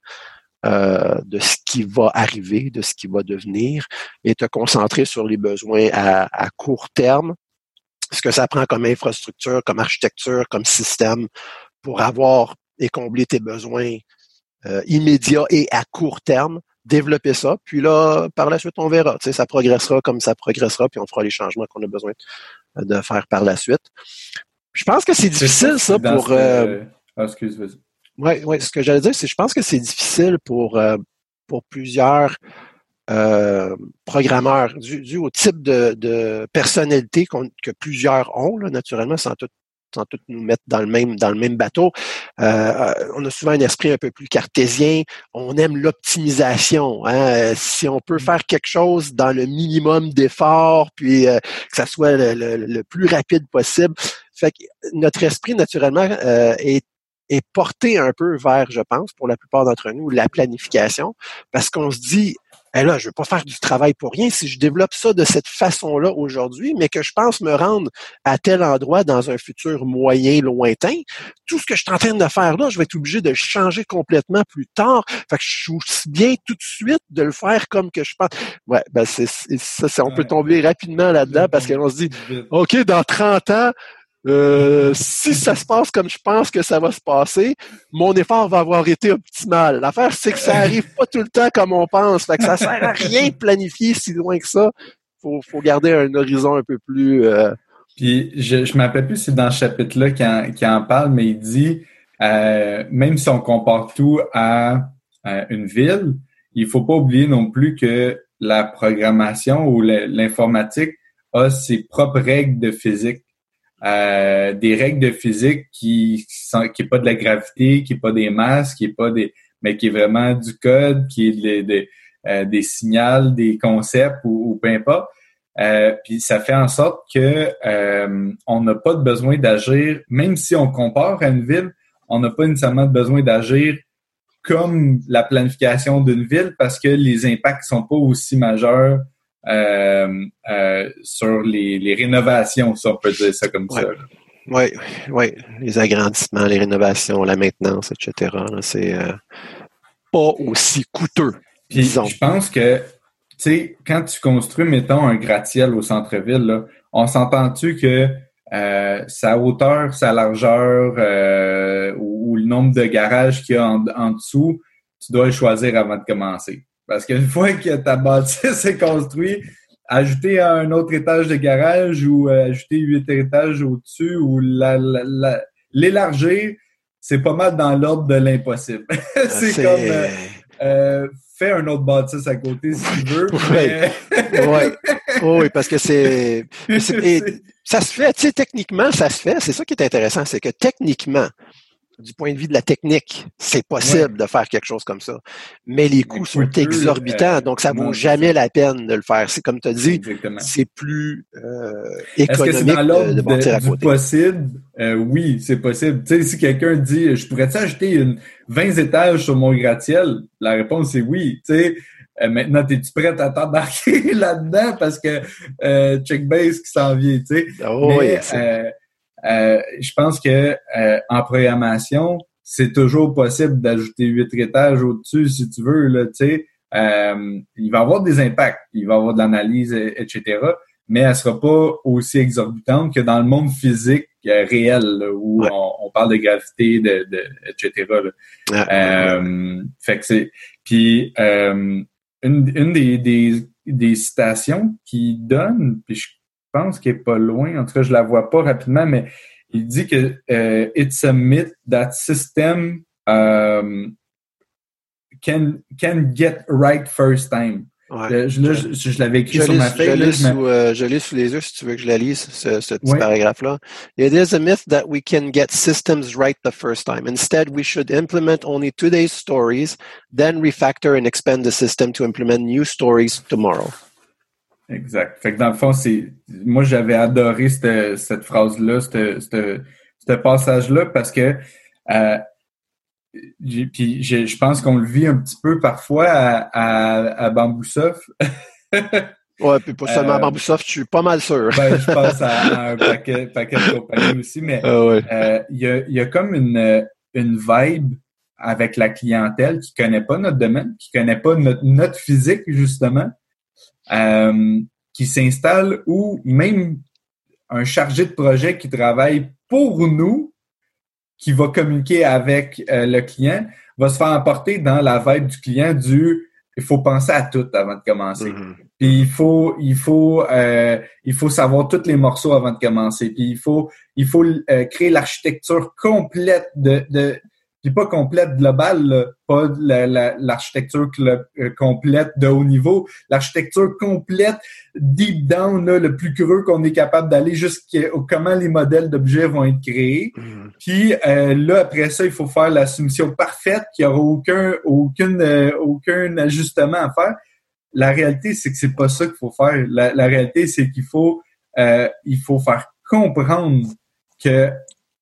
euh, de ce qui va arriver, de ce qui va devenir, et te concentrer sur les besoins à, à court terme, ce que ça prend comme infrastructure, comme architecture, comme système pour avoir et combler tes besoins euh, immédiat et à court terme, développer ça. Puis là, par la suite, on verra. Tu sais, ça progressera comme ça progressera, puis on fera les changements qu'on a besoin de faire par la suite. Je pense que c'est difficile, ça, pour... Euh, ah, excuse, Oui, ouais, ce que j'allais dire, c'est je pense que c'est difficile pour, euh, pour plusieurs euh, programmeurs, dû, au type de, de personnalité que plusieurs ont, là, naturellement, sans tout sans tout nous mettre dans le même dans le même bateau. Euh, on a souvent un esprit un peu plus cartésien. On aime l'optimisation. Hein. Si on peut mm. faire quelque chose dans le minimum d'efforts, puis euh, que ça soit le, plus rapide possible. Fait que notre esprit naturellement euh, est est porté un peu vers, je pense, pour la plupart d'entre nous, la planification, parce qu'on se dit, eh là, je veux pas faire du travail pour rien. Si je développe ça de cette façon-là aujourd'hui, mais que je pense me rendre à tel endroit dans un futur moyen, lointain, tout ce que je suis en train de faire là, je vais être obligé de changer complètement plus tard. Fait que je suis bien tout de suite de le faire comme que je pense. Ouais, ben c'est ça, on peut tomber rapidement là-dedans parce qu'on se dit, OK, dans 30 ans, euh, si ça se passe comme je pense que ça va se passer, mon effort va avoir été optimal. L'affaire, c'est que ça arrive pas tout le temps comme on pense. Fait que ça sert à rien de planifier si loin que ça. Faut, faut garder un horizon un peu plus. Euh... Puis je, je m'appelle plus si c'est dans ce chapitre-là qui en, qui en parle, mais il dit euh, même si on compare tout à, à une ville, il faut pas oublier non plus que la programmation ou l'informatique a ses propres règles de physique. Euh, des règles de physique qui sont qui est pas de la gravité, qui est pas des masses, qui est pas des mais qui est vraiment du code, qui est de, euh, des signaux, des concepts ou, peu importe. Euh, puis ça fait en sorte que on n'a pas de besoin d'agir, même si on compare à une ville, on n'a pas nécessairement besoin d'agir comme la planification d'une ville parce que les impacts sont pas aussi majeurs sur les, les, rénovations, si on peut dire ça comme ça. Oui, oui, les agrandissements, les rénovations, la maintenance, etc. C'est euh, pas aussi coûteux. Puis, je pense que, tu sais, quand tu construis, mettons, un gratte-ciel au centre-ville, on s'entend-tu que euh, sa hauteur, sa largeur euh, ou, le nombre de garages qu'il y a en, en, dessous, tu dois le choisir avant de commencer? Parce qu'une fois que ta bâtisse est construite, ajouter un autre étage de garage ou euh, ajouter huit étages au-dessus ou l'élargir, c'est pas mal dans l'ordre de l'impossible. c'est comme euh, euh, fais un autre bâtisse à côté si tu veux. oui. oui, parce que c'est ça se fait, tu sais, techniquement, ça se fait. C'est ça qui est intéressant, c'est que techniquement, du point de vue de la technique, c'est possible de faire quelque chose comme ça. Mais les coûts sont exorbitants, euh, donc ça vaut jamais la peine de le faire. C'est comme tu as dit, c'est plus euh, économique Est-ce que dans de, de bâtir à côté. possible? Euh, oui, c'est possible. Tu sais, si quelqu'un dit, je pourrais-tu acheter une 20 étages sur mon gratte-ciel? La réponse est oui. Tu sais, euh, maintenant, es-tu prête à t'embarquer là-dedans? Parce que euh, checkbase qui s'en vient, tu sais? Oh, oui, euh, je pense que euh, en programmation, c'est toujours possible d'ajouter huit étages au-dessus si tu veux. Là, euh, il va y avoir des impacts, il va y avoir de l'analyse, etc. Mais elle sera pas aussi exorbitante que dans le monde physique euh, réel où on, parle de gravité, de, de etc. Euh, fait que c'est. Puis une, une des, des, des citations qui donne, puis je pense qu'il est pas loin. En tout cas, je la vois pas rapidement, mais il dit que uh, it's a myth that system um, can can get right first time. Ouais. Je, là, je, je l'avais écrit sur ma feuille. Je, lis sous, euh, sous les yeux si tu veux que je la lise, ce, ce petit oui. paragraphe-là. It is a myth that we can get systems right the first time. Instead, we should implement only today's stories, then refactor and expand the system to implement new stories tomorrow. Exact. Fait que dans le fond, c'est moi j'avais adoré cette, cette phrase-là, ce passage-là, parce que euh, puis je, je, pense qu'on le vit un petit peu parfois à, à, à Bambousoft. ouais, puis pas seulement à euh, Bambousoft, je suis pas mal sûr. ben, je pense à, un paquet, paquet de compagnies aussi, mais ah euh, il euh, y, a, y a comme une, une vibe avec la clientèle qui connaît pas notre domaine, qui connaît pas notre, notre physique, justement euh, qui s'installe ou même un chargé de projet qui travaille pour nous, qui va communiquer avec euh, le client, va se faire emporter dans la vibe du client du il faut penser à tout avant de commencer. Mm-hmm. Puis il faut il faut euh, il faut savoir tous les morceaux avant de commencer. Puis il faut il faut créer l'architecture complète de, de puis pas complète globale, pas l'architecture la, euh, complète de haut niveau, l'architecture complète deep down, là, le plus creux qu'on est capable d'aller jusqu'à comment les modèles d'objets vont être créés. Mm. Puis euh, là, après ça, il faut faire la soumission parfaite, qu'il n'y aura aucun, aucune, euh, aucun ajustement à faire. La réalité, c'est que c'est pas ça qu'il faut faire. La, la réalité, c'est qu'il faut, il faut faire comprendre que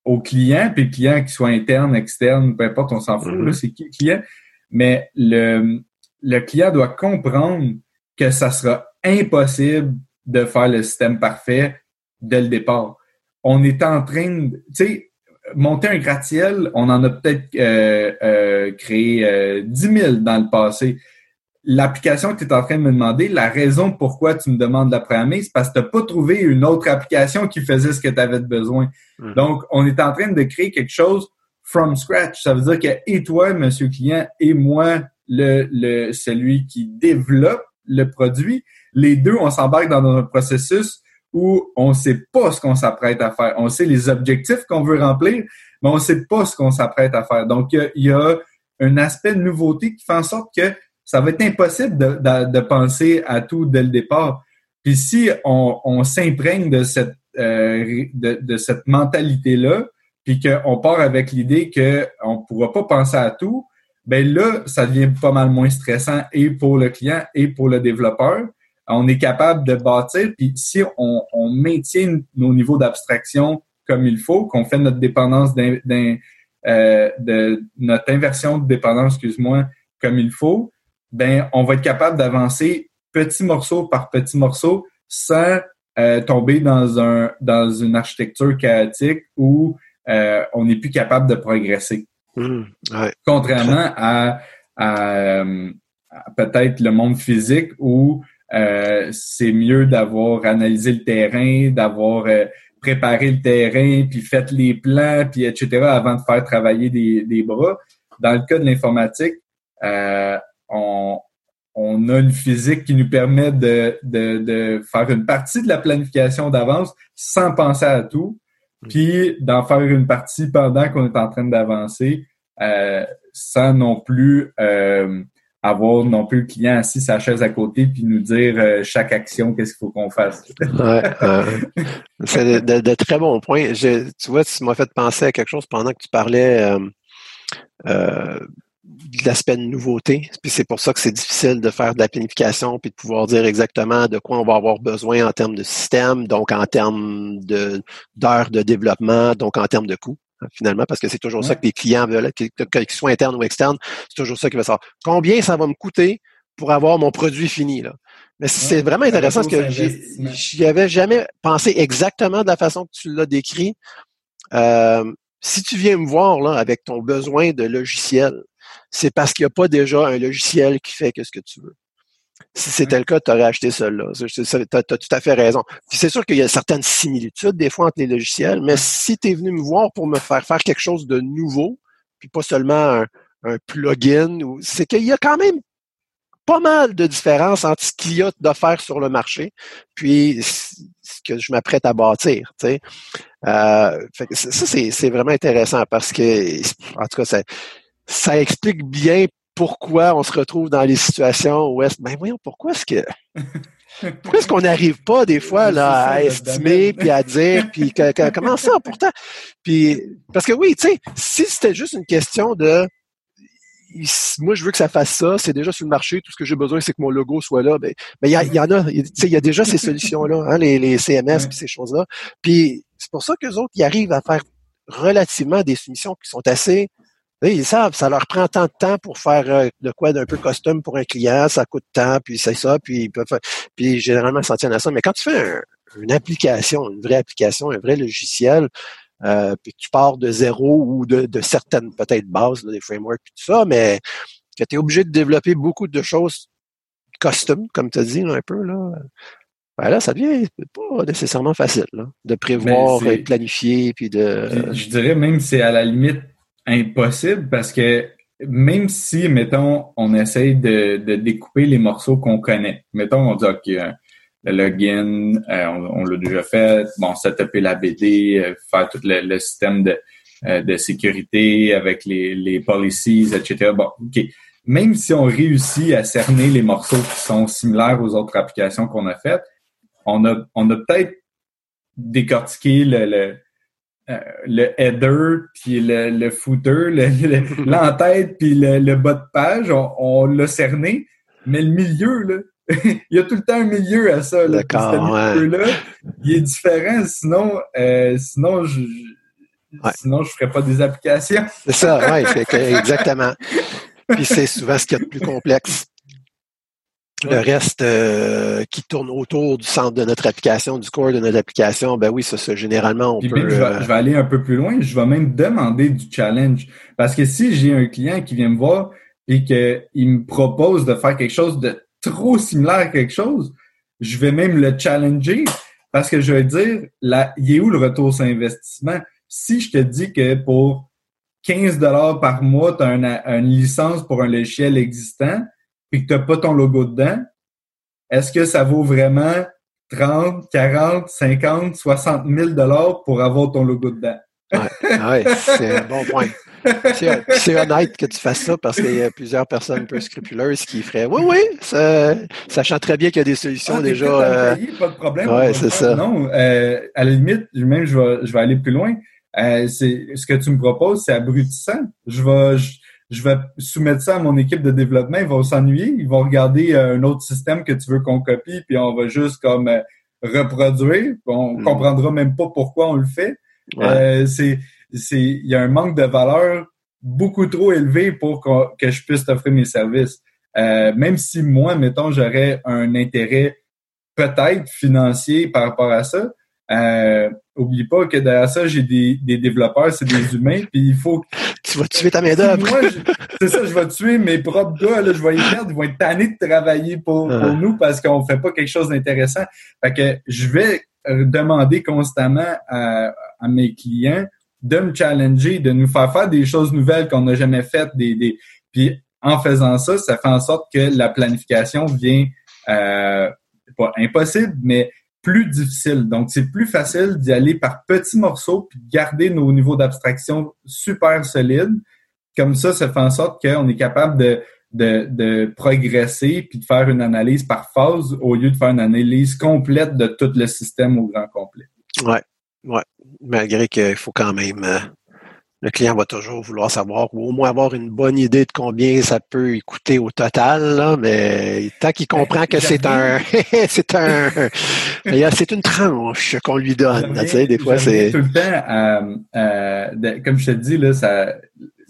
au client, puis le client qui soit interne, externe, peu importe, on s'en fout, là, mm-hmm. c'est qui le client. Mais le, le client doit comprendre que ça sera impossible de faire le système parfait dès le départ. On est en train de, tu sais, monter un gratte-ciel, on en a peut-être euh, euh, créé euh, 10 000 dans le passé. L'application que tu es en train de me demander, la raison pourquoi tu me demandes de la programmer, c'est parce que tu n'as pas trouvé une autre application qui faisait ce que tu avais besoin. Mm-hmm. Donc, on est en train de créer quelque chose from scratch. Ça veut dire que et toi, monsieur client, et moi, le, le celui qui développe le produit, les deux, on s'embarque dans un processus où on sait pas ce qu'on s'apprête à faire. On sait les objectifs qu'on veut remplir, mais on sait pas ce qu'on s'apprête à faire. Donc, il y, a un aspect de nouveauté qui fait en sorte que ça va être impossible de, penser à tout dès le départ. Puis si on, s'imprègne de cette euh, de, cette mentalité-là, puis qu'on part avec l'idée qu'on ne pourra pas penser à tout, ben là, ça devient pas mal moins stressant et pour le client et pour le développeur on est capable de bâtir, puis si on, maintient nos niveaux d'abstraction comme il faut, qu'on fait notre dépendance d'un, euh, de notre inversion de dépendance, excuse-moi, comme il faut, ben on va être capable d'avancer petit morceau par petit morceau sans euh, tomber dans un dans une architecture chaotique où euh, on n'est plus capable de progresser. Mmh, Contrairement à, à peut-être le monde physique où euh, c'est mieux d'avoir analysé le terrain, d'avoir euh, préparé le terrain, puis fait les plans, puis etc. avant de faire travailler des, des bras. Dans le cas de l'informatique, euh, on, on a une physique qui nous permet de, de, de faire une partie de la planification d'avance sans penser à tout, mm. puis d'en faire une partie pendant qu'on est en train d'avancer, euh, sans non plus euh, avoir non plus le client assis sa chaise à côté puis nous dire euh, chaque action qu'est-ce qu'il faut qu'on fasse. ouais, c'est de, très bons points. tu vois, tu m'as fait penser à quelque chose pendant que tu parlais euh, euh, de l'aspect de nouveauté. Puis c'est pour ça que c'est difficile de faire de la planification puis de pouvoir dire exactement de quoi on va avoir besoin en termes de système, donc en termes de d'heures de développement, donc en termes de coûts finalement, parce que c'est toujours ça que les clients veulent, qu'ils soient internes ou externes, c'est toujours ça qui va savoir. Combien ça va me coûter pour avoir mon produit fini? Là? Mais c'est vraiment intéressant parce que j'y avais jamais pensé exactement de la façon que tu l'as décrit. Euh, si tu viens me voir là avec ton besoin de logiciel, c'est parce qu'il n'y a pas déjà un logiciel qui fait que ce que tu veux. Si c'était le cas, tu aurais acheté celui-là. Tu as, tout à fait raison. c'est sûr qu'il y a certaines similitudes des fois entre les logiciels, mais si tu es venu me voir pour me faire faire quelque chose de nouveau, puis pas seulement un, plugin, c'est qu'il y a quand même pas mal de différences entre ce qu'il y a d'offert sur le marché, puis ce que je m'apprête à bâtir. Tu euh, ça, c'est vraiment intéressant parce que, en tout cas, ça, ça explique bien pourquoi on se retrouve dans les situations où est-ce ben voyons pourquoi est-ce que pourquoi est-ce qu'on n'arrive pas des fois là à estimer puis à dire puis comment ça pourtant? Puis parce que oui tu sais si c'était juste une question de moi je veux que ça fasse ça c'est déjà sur le marché tout ce que j'ai besoin c'est que mon logo soit là ben il y, en a tu sais il y a déjà ces solutions là hein, les, les CMS puis ces choses là puis c'est pour ça que les autres ils arrivent à faire relativement des soumissions qui sont assez ils savent, ça leur prend tant de temps pour faire euh, de quoi d'un peu custom pour un client, ça coûte tant, puis c'est ça, puis ils peuvent faire, puis généralement ça tient à ça. Mais quand tu fais une application, une vraie application, un vrai logiciel, euh, puis que tu pars de zéro ou de, de certaines peut-être bases, des frameworks, puis tout ça, mais que tu es obligé de développer beaucoup de choses custom, comme tu as dit un peu, là. Ben là, ça devient pas nécessairement facile là, de prévoir et planifier puis de. Je dirais même c'est à la limite impossible parce que même si, mettons, on essaye de, découper les morceaux qu'on connaît, mettons, on dit, OK, euh, le login, euh, on, l'a déjà fait, bon, setuper la BD, euh, faire tout le, système de, de sécurité avec les, les policies, etc. Bon, OK. Même si on réussit à cerner les morceaux qui sont similaires aux autres applications qu'on a faites, on a, on a peut-être décortiqué le euh, le header puis le, le footer, l'entête puis le, bas de page, on, l'a cerné, mais le milieu, là, il y a tout le temps un milieu à ça. Là, ce milieu-là, il est différent, sinon, euh, sinon je, sinon je ferais pas des applications. C'est ça, oui, exactement. Puis c'est souvent ce qui est le plus complexe. Le reste euh, qui tourne autour du centre de notre application, du corps de notre application, ben oui, ça, ça généralement, on peut... Euh, je, vais, aller un peu plus loin. Je vais même demander du challenge. Parce que si j'ai un client qui vient me voir puis qu'il me propose de faire quelque chose de trop similaire à quelque chose, je vais même le challenger parce que je vais dire, là, il est où le retour sur investissement? Si je te dis que pour 15 dollars par mois, tu as une, licence pour un logiciel existant, puis que tu n'as pas ton logo dedans, est-ce que ça vaut vraiment 30, 40, 50, 60 000 dollars pour avoir ton logo dedans? ouais, c'est un bon point. C'est honnête que tu fasses ça parce qu'il y a plusieurs personnes un peu scrupuleuses qui feraient Oui, oui, ça, sachant très bien qu'il y a des solutions ah, déjà. Euh... pas de problème. Ouais, c'est ça. Non, euh, à la limite, même je vais, je vais aller plus loin. Euh, c'est ce que tu me proposes, c'est abrutissant. Je vais, je, vais soumettre ça à mon équipe de développement. Ils vont s'ennuyer. Ils vont regarder euh, un autre système que tu veux qu'on copie, puis on va juste comme euh, reproduire. On mm. comprendra même pas pourquoi on le fait. c'est, c'est, il y a un manque de valeur beaucoup trop élevé pour que je puisse t'offrir mes services. même si moi, mettons, j'aurais un intérêt peut-être financier par rapport à ça, euh, oublie pas que derrière ça, j'ai des, des développeurs, c'est des humains, puis il faut... Tu vas tuer ta main d'œuvre. c'est ça, je vais tuer mes propres gars, là, je vais y perdre, ils vont être tannés de travailler pour, pour nous parce qu'on fait pas quelque chose d'intéressant. Fait que je vais euh, demander constamment à, à, mes clients de me challenger, de nous faire faire des choses nouvelles qu'on n'a jamais faites, des, des... puis en faisant ça, ça fait en sorte que la planification vient euh, pas impossible, mais plus difficile. Donc, c'est plus facile d'y aller par petits morceaux puis de garder nos niveaux d'abstraction super solides. Comme ça, ça fait en sorte qu'on est capable de, de, de, progresser puis de faire une analyse par phase au lieu de faire une analyse complète de tout le système au grand complet. Ouais, ouais. Malgré qu'il faut quand même euh, le client va toujours vouloir savoir ou au moins avoir une bonne idée de combien ça peut coûter au total, là, mais tant qu'il comprend que c'est un c'est un c'est une tranche qu'on lui donne. Tu sais, des fois c'est tout le temps euh, comme je te dis là, ça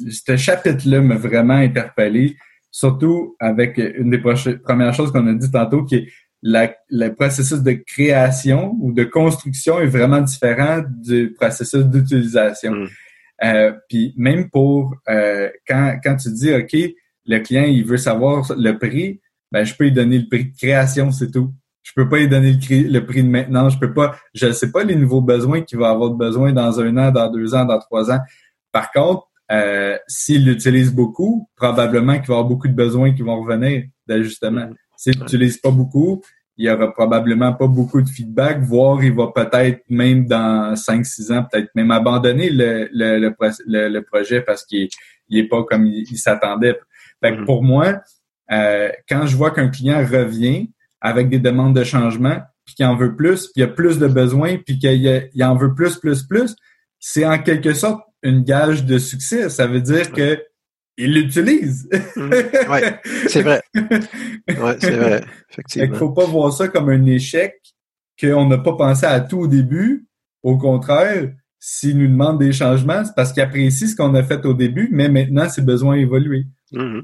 ce chapitre-là m'a vraiment interpellé, surtout avec une des premières choses qu'on a dit tantôt qui est la, le processus de création ou de construction est vraiment différent du processus d'utilisation. Mm. Euh, puis même pour euh, quand, quand tu dis OK, le client il veut savoir le prix, ben je peux lui donner le prix de création, c'est tout. Je peux pas lui donner le, le prix de maintenance. Je peux pas, je sais pas les nouveaux besoins qu'il va avoir de besoin dans un an, dans deux ans, dans trois ans. Par contre, euh, s'il l'utilise beaucoup, probablement qu'il va avoir beaucoup de besoins qui vont revenir d'ajustement. Mm-hmm. S'il n'utilise pas beaucoup, il y aura probablement pas beaucoup de feedback, voire il va peut-être même dans 5-6 ans, peut-être même abandonner le, le, le, projet parce qu'il n'est pas comme il, s'attendait. Fait que mm-hmm. pour moi, euh, quand je vois qu'un client revient avec des demandes de changement, puis qu'il en veut plus, puis il y a plus de besoins, puis qu'il en veut plus, plus, plus, c'est en quelque sorte une gage de succès. Ça veut dire que il l'utilise. Mmh. oui, c'est vrai. Oui, c'est vrai, effectivement. Il ne faut pas voir ça comme un échec, qu'on n'a pas pensé à tout au début. Au contraire, s'il nous demande des changements, c'est parce qu'il apprécie ce qu'on a fait au début, mais maintenant, ses besoins. Mmh.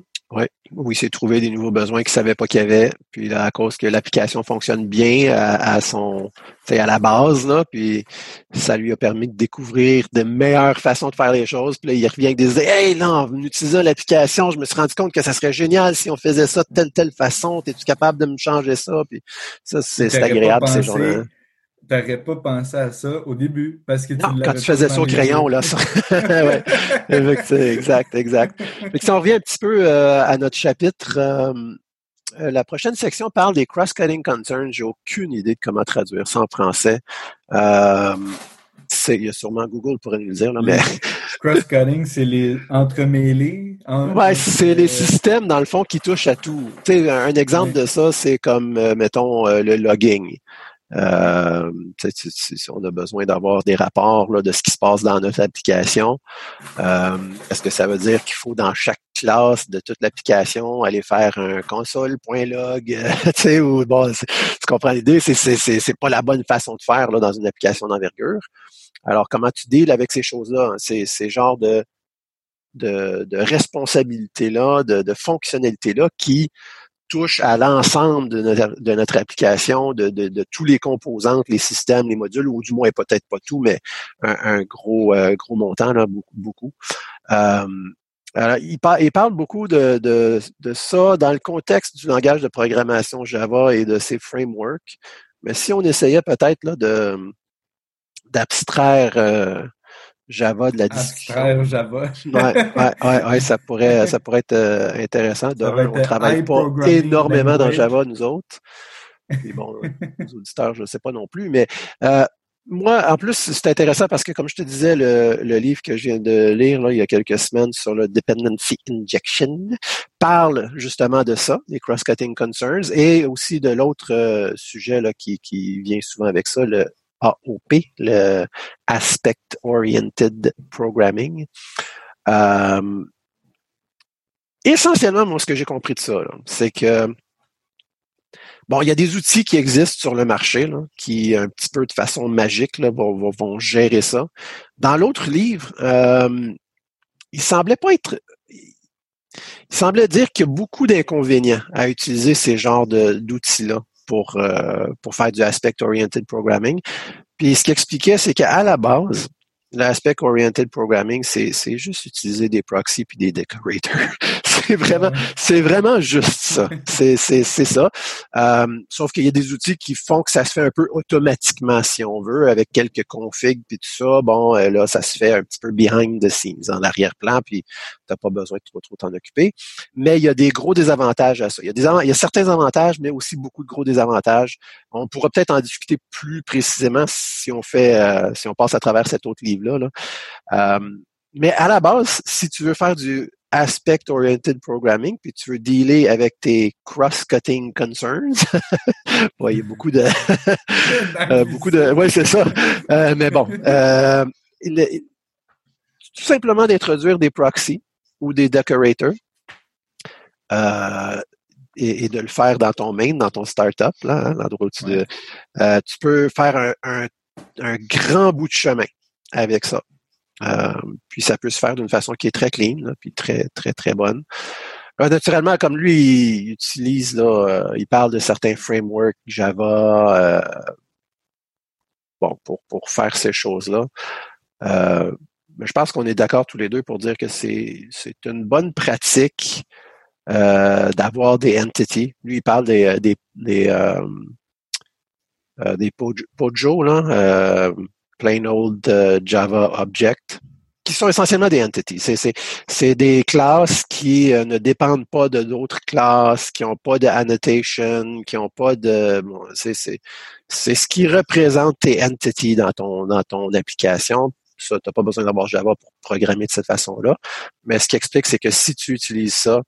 Oui, oui, c'est trouver des nouveaux besoins qu'il savait pas qu'il y avait. Puis là, à cause que l'application fonctionne bien à, son, à la base, là, puis ça lui a permis de découvrir de meilleures façons de faire les choses. Puis là, il revient avec des idées. Hey, là, en utilisant l'application, je me suis rendu compte que ça serait génial si on faisait ça de telle telle façon. Es-tu capable de me changer ça? Puis ça, c'est agréable ces gens-là t'aurais pas pensé à ça au début parce que tu non, quand tu faisais ça au crayon là ça. ouais. exact exact. Si on revient un petit peu euh, à notre chapitre euh, euh, la prochaine section parle des cross-cutting concerns. J'ai aucune idée de comment traduire ça en français. Il y a sûrement Google pour nous le dire là, mais cross-cutting c'est les entremêlés ouais c'est les systèmes dans le fond qui touchent à tout. Tu sais un exemple de ça c'est comme mettons le logging euh, on a besoin d'avoir des rapports là, de ce qui se passe dans notre application, euh, est-ce que ça veut dire qu'il faut dans chaque classe de toute l'application aller faire un console.log ou bon, tu comprends l'idée, c'est, pas la bonne façon de faire là, dans une application d'envergure. Alors, comment tu deals avec ces choses-là? Hein? Ces genres de, de, de responsabilités-là, de, de fonctionnalités-là qui touche à l'ensemble de notre, application, de, tous les composantes, les systèmes, les modules, ou du moins peut-être pas tout, mais un, gros euh, gros montant, là, beaucoup. beaucoup. Euh, il, il, parle beaucoup de, de, de, ça dans le contexte du langage de programmation Java et de ses frameworks. Mais si on essayait peut-être de d'abstraire euh, Java de la discussion. Abstraire Java. ouais, ouais, ouais, ça pourrait ça pourrait être euh, intéressant. De on travaille pas énormément dans Java nous autres. Et bon, les auditeurs, je ne sais pas non plus, mais euh, moi, en plus, c'est intéressant parce que, comme je te disais, le, le, livre que je viens de lire là, il y a quelques semaines sur le Dependency Injection parle justement de ça, des cross-cutting concerns, et aussi de l'autre euh, sujet là, qui, qui vient souvent avec ça, le AOP, le Aspect Oriented Programming. Euh, essentiellement, moi, ce que j'ai compris de ça, c'est que Bon, il y a des outils qui existent sur le marché, qui, un petit peu de façon magique, vont, gérer ça. Dans l'autre livre, euh, il semblait pas être. Il semblait dire qu'il y a beaucoup d'inconvénients à utiliser ces genres d'outils-là pour, euh, pour faire du aspect-oriented programming. Puis ce qu'il expliquait, c'est qu'à la base, l'aspect oriented programming, c'est, c'est juste utiliser des proxys puis des decorators. c'est vraiment, c'est vraiment juste ça. C'est, c'est, c'est ça. Euh, sauf qu'il y a des outils qui font que ça se fait un peu automatiquement, si on veut, avec quelques configs puis tout ça. Bon, euh, là, ça se fait un petit peu behind the scenes, en arrière-plan, puis t'as pas besoin de trop, trop t'en occuper. Mais il y a des gros désavantages à ça. Il y a des, il y a certains avantages, mais aussi beaucoup de gros désavantages. On pourra peut-être en discuter plus précisément si on fait, euh, si on passe à travers cet autre livre euh, mais à la base, si tu veux faire du aspect-oriented programming, puis tu veux dealer avec tes cross-cutting concerns. il y a beaucoup de, euh, beaucoup de, ouais, c'est ça. Euh, mais bon, tout simplement d'introduire des proxies ou des decorators et, de le faire dans ton main, dans ton startup, là, hein, l'endroit où tu, tu peux faire un, grand bout de chemin avec ça. Euh, puis ça peut se faire d'une façon qui est très clean, puis très, très, très bonne. Euh, naturellement, comme lui, il utilise, là, euh, il parle de certains frameworks Java bon, pour, pour faire ces choses-là. mais je pense qu'on est d'accord tous les deux pour dire que c'est, c'est une bonne pratique d'avoir des entities. Lui, il parle des, des, des, des Pojo, là, plain old euh, Java Object, qui sont essentiellement des entities. C'est des classes qui euh, ne dépendent pas de d'autres classes, qui n'ont pas de annotation, qui n'ont pas de... Bon, c'est ce qui représente tes entities dans ton, dans ton application. Ça, tu n'as pas besoin d'avoir Java pour programmer de cette façon-là. Mais ce qui explique, c'est que si tu utilises ça,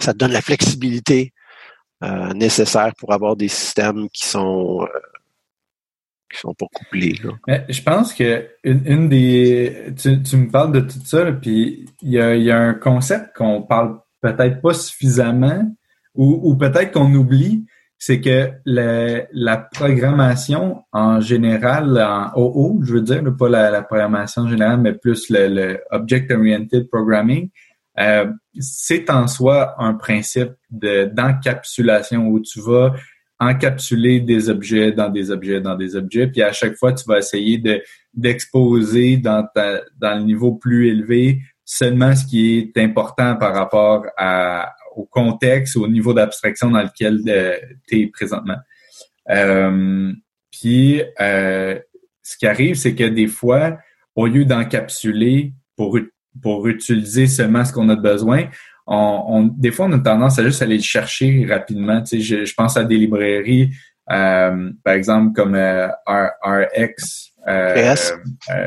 ça te donne la flexibilité euh, nécessaire pour avoir des systèmes qui sont sont pas couplés. je pense que une, des. Tu, me parles de tout ça, puis il y a, un concept qu'on parle peut-être pas suffisamment, ou, peut-être qu'on oublie, c'est que la, programmation en général, en OO, je veux dire, pas la, programmation générale, mais plus le, Object-Oriented Programming, euh, c'est en soi un principe d'encapsulation où tu vas encapsuler des objets dans des objets dans des objets, puis à chaque fois, tu vas essayer de d'exposer dans, ta, dans le niveau plus élevé seulement ce qui est important par rapport à, au contexte, au niveau d'abstraction dans lequel euh, tu es présentement. Euh, puis, euh, ce qui arrive, c'est que des fois, au lieu d'encapsuler pour, pour utiliser seulement ce qu'on a besoin, on, des fois, on a tendance à juste aller le chercher rapidement. Tu sais, je, je pense à des librairies, euh, par exemple, comme euh, RX. Euh, euh,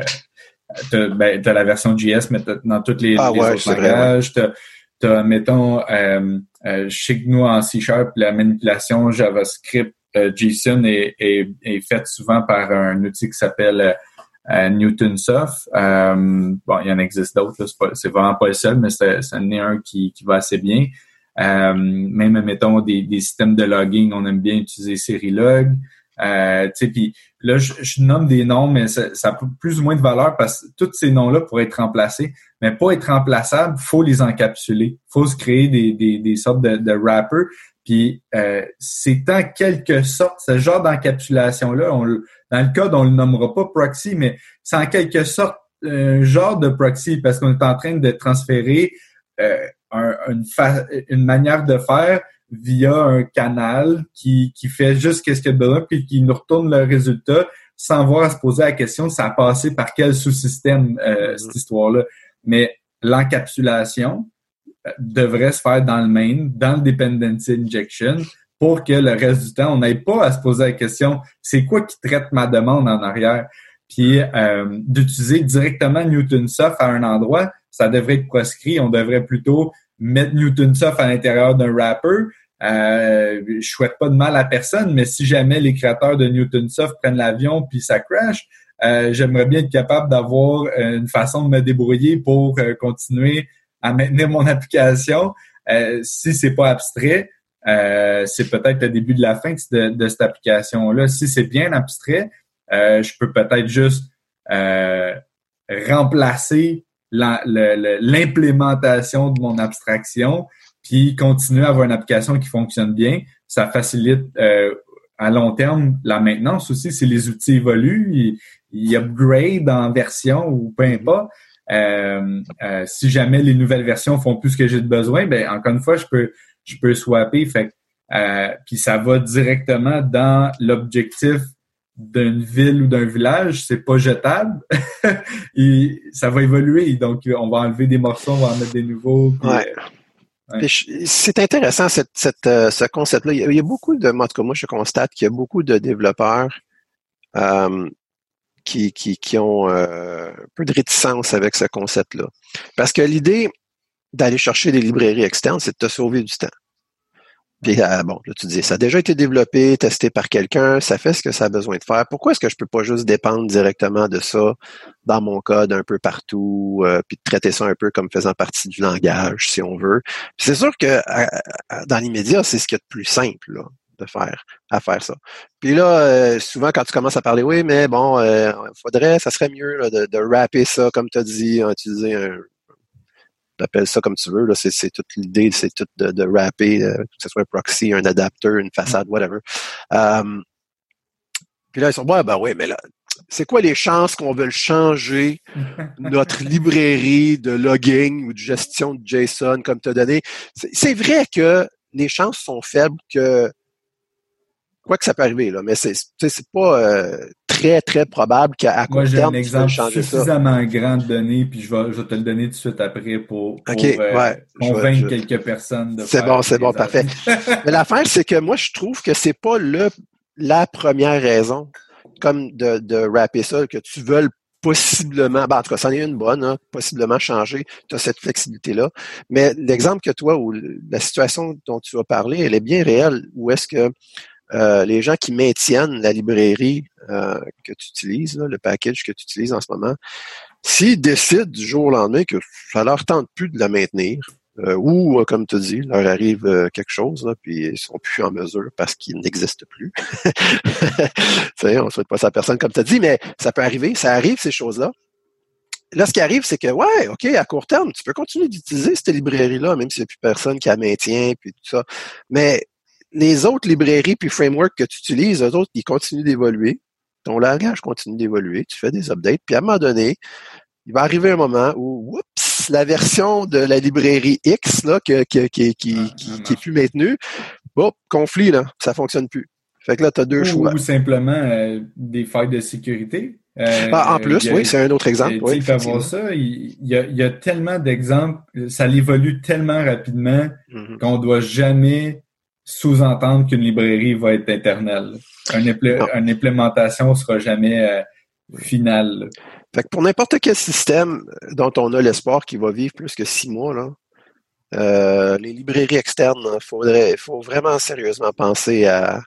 t'as, ben, la version JS, mais dans tous les, ah, autres langages. T'as, mettons, euh, chez nous en C Sharp, la manipulation JavaScript JSON est, est, est, faite souvent par un outil qui s'appelle euh, Newtonsoft. Euh, bon, il y en existe d'autres, c'est vraiment pas le seul, mais c'est un qui, qui va assez bien. Euh, même, mettons, des, des, systèmes de logging, on aime bien utiliser Serilog. Euh, là, je, je, nomme des noms, mais ça, ça, a plus ou moins de valeur parce que tous ces noms-là pourraient être remplacés, mais pas être remplaçables, faut les encapsuler. faut se créer des, des, des sortes de, de wrappers. Puis euh, c'est en quelque sorte, ce genre d'encapsulation-là, on, dans le code, on le nommera pas proxy, mais c'est en quelque sorte un genre de proxy parce qu'on est en train de transférer une, une manière de faire via un canal qui, qui fait juste qu'est-ce qu'il y a besoin puis qui nous retourne le résultat sans avoir à se poser la question ça a passé par quel sous-système euh, mm-hmm. cette histoire-là. Mais l'encapsulation euh, devrait se faire dans le main, dans le dependency injection, pour que le reste du temps, on n'ait pas à se poser la question c'est quoi qui traite ma demande en arrière? Puis euh, d'utiliser directement Newton Soft à un endroit, ça devrait être proscrit. On devrait plutôt mettre Newton Soft à l'intérieur d'un wrapper, euh, je souhaite pas de mal à personne, mais si jamais les créateurs de Newton Soft prennent l'avion puis ça crash, euh, j'aimerais bien être capable d'avoir une façon de me débrouiller pour euh, continuer à maintenir mon application. si c'est pas abstrait, c'est peut-être le début de la fin de, de cette application-là. Si c'est bien abstrait, je peux peut-être juste remplacer l'implémentation de mon abstraction puis continuer à avoir une application qui fonctionne bien, ça facilite euh, à long terme la maintenance aussi. Si les outils évoluent, ils, ils upgrade en version ou peu importe. Euh, euh, si jamais les nouvelles versions font plus ce que j'ai de besoin, ben encore une fois, je peux je peux swapper. Fait euh, puis ça va directement dans l'objectif d'une ville ou d'un village, c'est pas jetable. Et ça va évoluer. Donc, on va enlever des morceaux, on va en mettre des nouveaux. ouais. C'est intéressant cette, cette, euh, ce concept-là. Il, y a beaucoup de, en tout cas moi je constate qu'il y a beaucoup de développeurs euh, qui, ont euh, un peu de réticence avec ce concept-là. Parce que l'idée d'aller chercher des librairies externes, c'est de te sauver du temps. Puis euh, bon, là, tu dis, ça a déjà été développé, testé par quelqu'un, ça fait ce que ça a besoin de faire. Pourquoi est-ce que je peux pas juste dépendre directement de ça dans mon code un peu partout, euh, puis traiter ça un peu comme faisant partie du langage, si on veut? c'est sûr que dans l'immédiat, c'est ce qui est le plus simple là, de faire, à faire ça. Puis là, euh, souvent quand tu commences à parler, oui, mais bon, il faudrait, ça serait mieux de, de rapper ça, comme tu as dit, utiliser un appelle ça comme tu veux. Là, c'est, c'est toute l'idée, c'est tout de, de rapper, euh, que ce soit un proxy, un adapteur, une façade, whatever. Um, puis là, ils sont ouais, ben oui, mais là, c'est quoi les chances qu'on veut changer notre librairie de logging ou de gestion de JSON comme tu as donné? c'est vrai que les chances sont faibles que quoi que ça peut arriver, là, mais c'est, c'est pas euh, très, très probable qu'à court Moi, j'ai un exemple suffisamment grand de données, puis je vais, je vais te le donner tout de suite après pour, euh, convaincre quelques personnes de C'est bon, c'est bon, parfait. mais l'affaire, c'est que moi, je trouve que c'est pas le, la première raison, comme de, de rapper ça, que tu veux possiblement, ben, en tout cas, c'en est une bonne, hein, possiblement changer, tu as cette flexibilité-là. Mais l'exemple que toi, ou la situation dont tu as parlé, elle est bien réelle, où est-ce que euh, les gens qui maintiennent la librairie euh, que tu utilises, le package que tu utilises en ce moment, s'ils décident du jour au lendemain que ça leur tente plus de la maintenir, euh, ou comme tu dis, leur arrive quelque chose, là, puis ils sont plus en mesure parce qu'ils n'existent plus. on ne souhaite pas ça à personne comme tu as dit, mais ça peut arriver, ça arrive ces choses-là. Là, ce qui arrive, c'est que, ouais, OK, à court terme, tu peux continuer d'utiliser cette librairie-là, même s'il n'y a plus personne qui la maintient, puis tout ça. Mais les autres librairies puis frameworks que tu utilises, eux autres, ils continuent d'évoluer. Ton langage continue d'évoluer. Tu fais des updates. Puis à un moment donné, il va arriver un moment où, oups, la version de la librairie X, là, qui, qui, qui, qui, qui est plus maintenue, bon, conflit, là, ça fonctionne plus. Fait que là, tu as deux choix. Ou simplement euh, des failles de sécurité. Euh, ah, en plus, oui, c'est un autre exemple. Oui, voir ça, il, y a, il y a tellement d'exemples, ça évolue tellement rapidement mm-hmm. qu'on doit jamais sous-entendre qu'une librairie va être éternelle. une implémentation sera jamais euh, finale. Fait que pour n'importe quel système dont on a l'espoir qu'il va vivre plus que six mois, là, euh, les librairies externes, il faudrait, faut vraiment sérieusement penser à,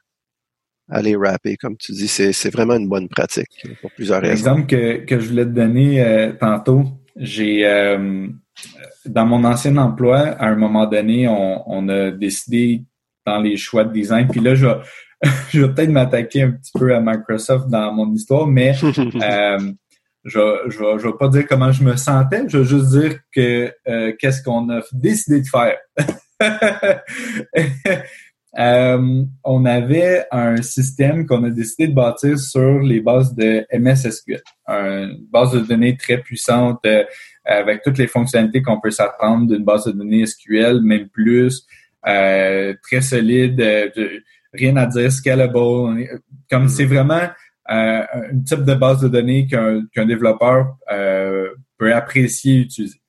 à les rapper. Comme tu dis, c'est vraiment une bonne pratique pour plusieurs raisons. L'exemple que, que je voulais te donner euh, tantôt, j'ai dans mon ancien emploi, à un moment donné, on, on a décidé dans les choix de design. Puis là, je vais, je vais peut-être m'attaquer un petit peu à Microsoft dans mon histoire, mais euh, je, je, vais, je vais pas dire comment je me sentais, je vais juste dire que euh, qu'est-ce qu'on a décidé de faire? euh, on avait un système qu'on a décidé de bâtir sur les bases de MSSQL, une base de données très puissante avec toutes les fonctionnalités qu'on peut s'attendre d'une base de données SQL, même plus, très solide, rien à dire, scalable. Comme c'est vraiment un type de base de données qu'un développeur peut apprécier et utiliser.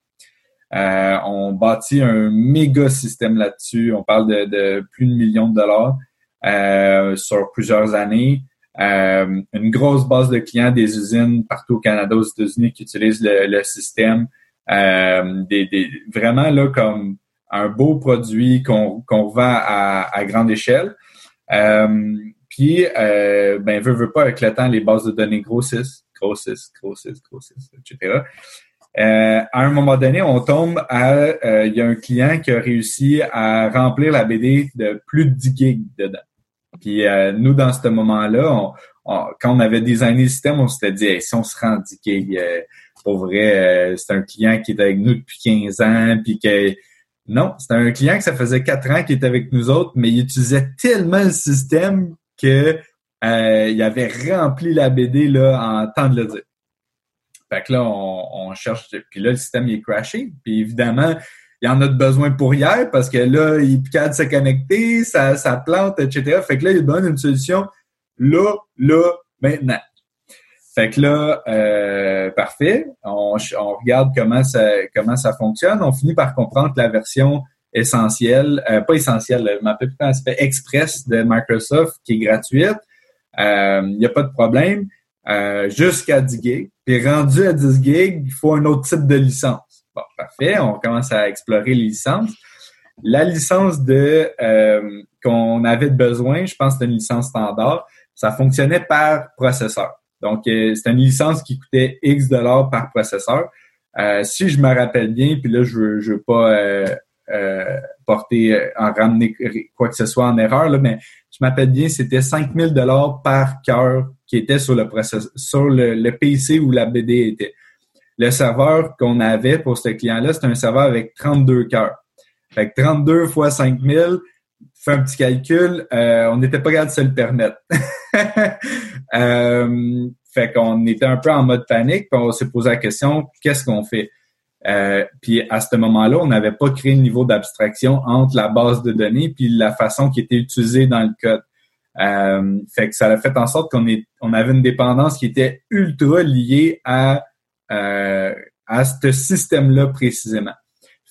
Euh, on bâtit un méga système là-dessus. On parle de, plus de millions de dollars euh, sur plusieurs années. Euh, une grosse base de clients des usines partout au Canada, aux États-Unis qui utilisent le, système. des, vraiment là comme un beau produit qu'on qu'on vend à, grande échelle. puis, ben, veut, veut pas, avec le temps, les bases de données grossissent, grossissent, grossissent, grossissent, etc. Euh, à un moment donné, on tombe à, euh, il y a un client qui a réussi à remplir la BD de plus de 10 gigs dedans. Puis euh, nous, dans ce moment-là, quand on avait designé le système, on s'était dit, si on se rend 10 gigs, pour vrai, c'est un client qui est avec nous depuis 15 ans, puis que non, c'était un client que ça faisait 4 ans qui était avec nous autres, mais il utilisait tellement le système que il avait rempli la BD là en temps de le dire. Fait que là, on, cherche. Puis là, le système il est crashé. Puis évidemment, il y en a de besoin pour hier parce que là, il piquait de se connecter, ça, ça plante, etc. Fait que là, il donne une solution là, là, maintenant. Fait que là, euh, parfait. On, regarde comment ça, comment ça fonctionne. On finit par comprendre que la version essentielle, euh, pas essentielle, m'appelle plus ça fait, Express de Microsoft, qui est gratuite. Euh, il n'y a pas de problème. Euh, jusqu'à 10 gigs. Puis rendu à 10 gigs, il faut un autre type de licence. Bon, parfait, on commence à explorer les licences. La licence de euh, qu'on avait besoin, je pense que c'était une licence standard, ça fonctionnait par processeur. Donc, euh, c'était une licence qui coûtait X dollars par processeur. si je me rappelle bien, puis là, je veux, je veux pas porter, en ramener quoi que ce soit en erreur, là, mais je m'appelle bien, c'était 5000 dollars par cœur qui était sur le sur le, PC où la BD était. Le serveur qu'on avait pour ce client-là, c'était un serveur avec 32 cœurs. Fait que 32 fois 5000, fait un petit calcul, euh, on n'était pas capable de se le permettre. euh, fait qu'on était un peu en mode panique, puis on s'est posé la question, qu'est-ce qu'on fait? Euh, puis à ce moment-là, on n'avait pas créé le niveau d'abstraction entre la base de données puis la façon qui était utilisée dans le code. Euh, fait que ça a fait en sorte qu'on est, on avait une dépendance qui était ultra liée à euh, à ce système-là précisément.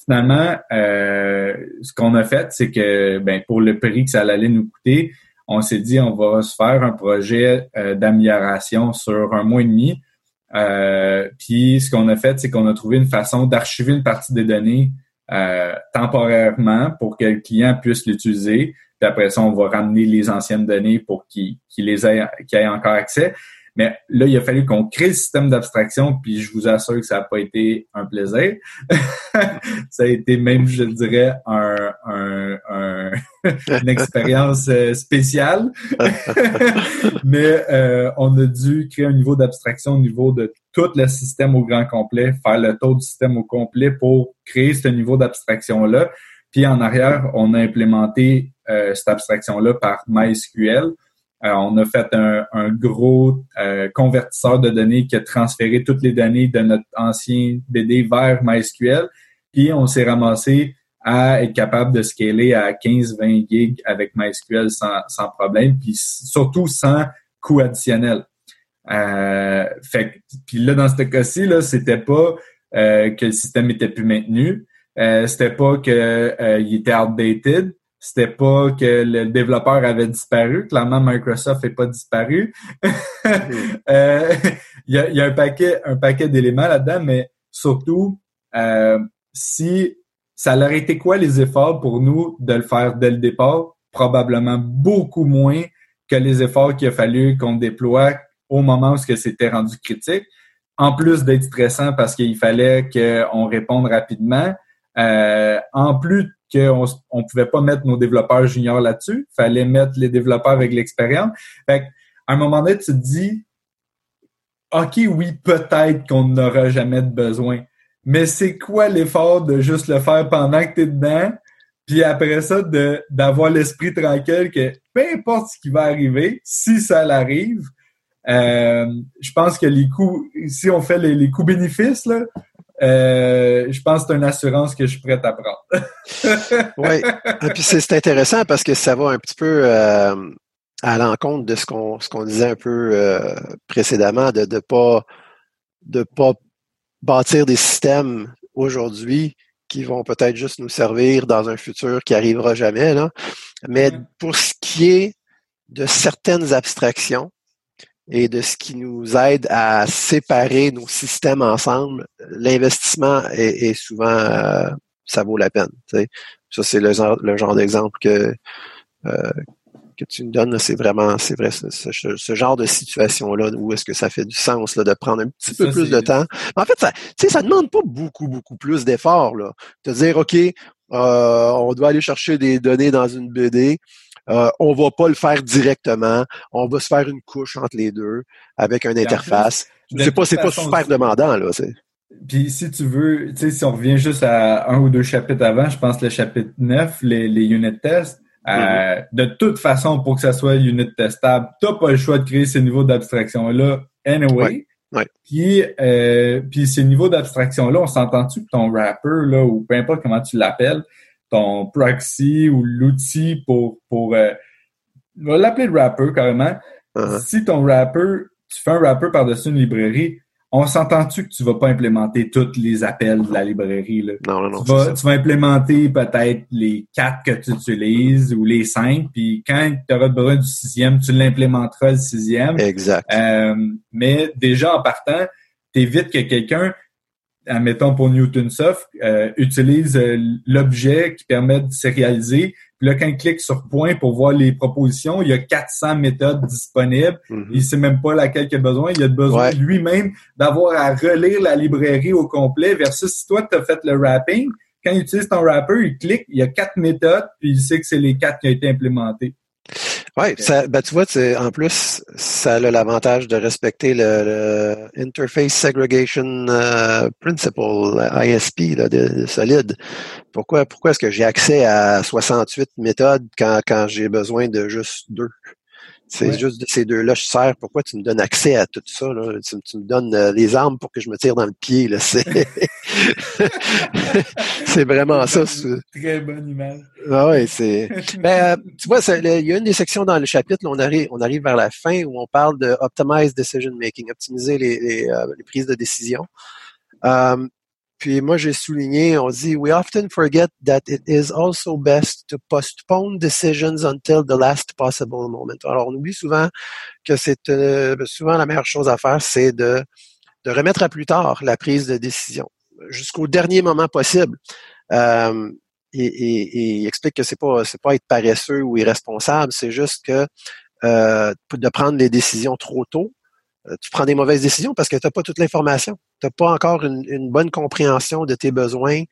Finalement, euh, ce qu'on a fait, c'est que ben, pour le prix que ça allait nous coûter, on s'est dit on va se faire un projet euh, d'amélioration sur un mois et demi. Euh, puis ce qu'on a fait, c'est qu'on a trouvé une façon d'archiver une partie des données euh, temporairement pour que le client puisse l'utiliser. Puis après ça, on va ramener les anciennes données pour qu'il les ait, qu'il ait encore accès. Mais là, il a fallu qu'on crée le système d'abstraction, puis je vous assure que ça n'a pas été un plaisir. ça a été même, je dirais, un, un, une expérience euh, spéciale. Mais euh, on a dû créer un niveau d'abstraction au niveau de tout le système au grand complet, faire le tour du système au complet pour créer ce niveau d'abstraction-là. Puis en arrière, on a implémenté euh, cette abstraction-là par MySQL. Euh, on a fait un, gros euh, convertisseur de données qui a transféré toutes les données de notre ancien BD vers MySQL. Puis on s'est ramassé à être capable de scaler à 15-20 gigs avec MySQL sans, problème, puis surtout sans coût additionnel. Euh, fait puis là, dans ce cas-ci, là, c'était pas que le système était plus maintenu, c'était pas que il était outdated, c'était pas que le développeur avait disparu. Clairement, Microsoft n'est pas disparu. Euh, il, y a, un paquet, un paquet d'éléments là-dedans, mais surtout, euh, si ça aurait été quoi les efforts pour nous de le faire dès le départ? Probablement beaucoup moins que les efforts qu'il a fallu qu'on déploie au moment où c'était rendu critique. En plus d'être stressant parce qu'il fallait qu'on réponde rapidement, euh, en plus qu'on on pouvait pas mettre nos développeurs juniors là-dessus. fallait mettre les développeurs avec l'expérience. Fait à un moment donné, tu te dis, OK, oui, peut-être qu'on n'aura jamais de besoin. Mais c'est quoi l'effort de juste le faire pendant que tu es dedans? puis après ça, d'avoir l'esprit tranquille que peu importe ce qui va arriver, si ça l'arrive, euh, je pense que les coûts, si on fait les, les coûts bénéfices, là, euh, je pense que c'est une assurance que je suis prête à prendre. oui. Et puis c'est intéressant parce que ça va un petit peu euh, à l'encontre de ce qu'on ce qu'on disait un peu euh, précédemment, de ne pas de pas bâtir des systèmes aujourd'hui qui vont peut-être juste nous servir dans un futur qui arrivera jamais. Là. Mais pour ce qui est de certaines abstractions, et de ce qui nous aide à séparer nos systèmes ensemble, l'investissement est, souvent euh, ça vaut la peine. Ça, c'est le, genre d'exemple que euh, que tu me donnes. C'est vraiment, c'est vrai, ce, genre de situation-là où est-ce que ça fait du sens là, de prendre un petit peu plus de temps. en fait, ça, ça demande pas beaucoup, beaucoup plus d'efforts. De dire, OK, euh, on doit aller chercher des données dans une BD. Euh, on va pas le faire directement. On va se faire une couche entre les deux avec une interface. C'est pas, c'est pas super demandant, là. Puis si tu veux, tu sais, si on revient juste à un ou deux chapitres avant, je pense le chapitre 9, les, les unit tests, euh, mm-hmm. de toute façon, pour que ça soit unit testable, t'as pas le choix de créer ces niveaux d'abstraction-là anyway. Puis, euh, puis ces niveaux d'abstraction-là, on s'entend-tu que ton wrapper, là, ou peu importe comment tu l'appelles, ton proxy ou l'outil pour, pour euh, on va l'appeler le wrapper carrément. Uh-huh. Si ton wrapper, tu fais un wrapper par-dessus une librairie, on s'entend-tu que tu vas pas implémenter tous les appels de la librairie? Là? Non, non, non. Tu vas, tu vas implémenter peut-être les quatre que tu utilises ou les cinq, puis quand tu auras besoin du sixième, tu l'implémenteras le sixième. Exact. Euh, mais déjà en partant, t'évites que quelqu'un admettons pour Newtonsoft, euh, utilise euh, l'objet qui permet de sérialiser. Puis là, quand il clique sur point pour voir les propositions, il y a 400 méthodes disponibles. Mm-hmm. Il sait même pas laquelle il a besoin. Il a besoin lui-même d'avoir à relire la librairie au complet versus si toi, tu as fait le wrapping. Quand il utilise ton wrapper, il clique, il y a quatre méthodes, puis il sait que c'est les quatre qui ont été implémentées. Oui, ça, ben, tu vois, en plus, ça a l'avantage de respecter le, Interface Segregation euh, Principle, ISP, là, de, solide. Pourquoi, pourquoi est-ce que j'ai accès à 68 méthodes quand, quand j'ai besoin de juste deux? C'est juste de ces deux-là, je sers. Pourquoi tu me donnes accès à tout ça? Là? Tu, me donnes euh, les armes pour que je me tire dans le pied. Là. C'est, c'est vraiment ça. Très bonne image. Ah ouais, c'est. Ben, euh, tu vois, il y a une des sections dans le chapitre, là, on arrive, on arrive vers la fin où on parle de optimize decision making, optimiser les, les, euh, les prises de décision. Puis moi, j'ai souligné, on dit, we often forget that it is also best to postpone decisions until the last possible moment. Alors, on oublie souvent que c'est euh, souvent la meilleure chose à faire, c'est de, de remettre à plus tard la prise de décision jusqu'au dernier moment possible. Euh, et, et, il explique que c'est pas c'est pas être paresseux ou irresponsable, c'est juste que euh, de prendre les décisions trop tôt, euh, tu prends des mauvaises décisions parce que tu n'as pas toute l'information. Tu n'as pas encore une, bonne compréhension de tes besoins,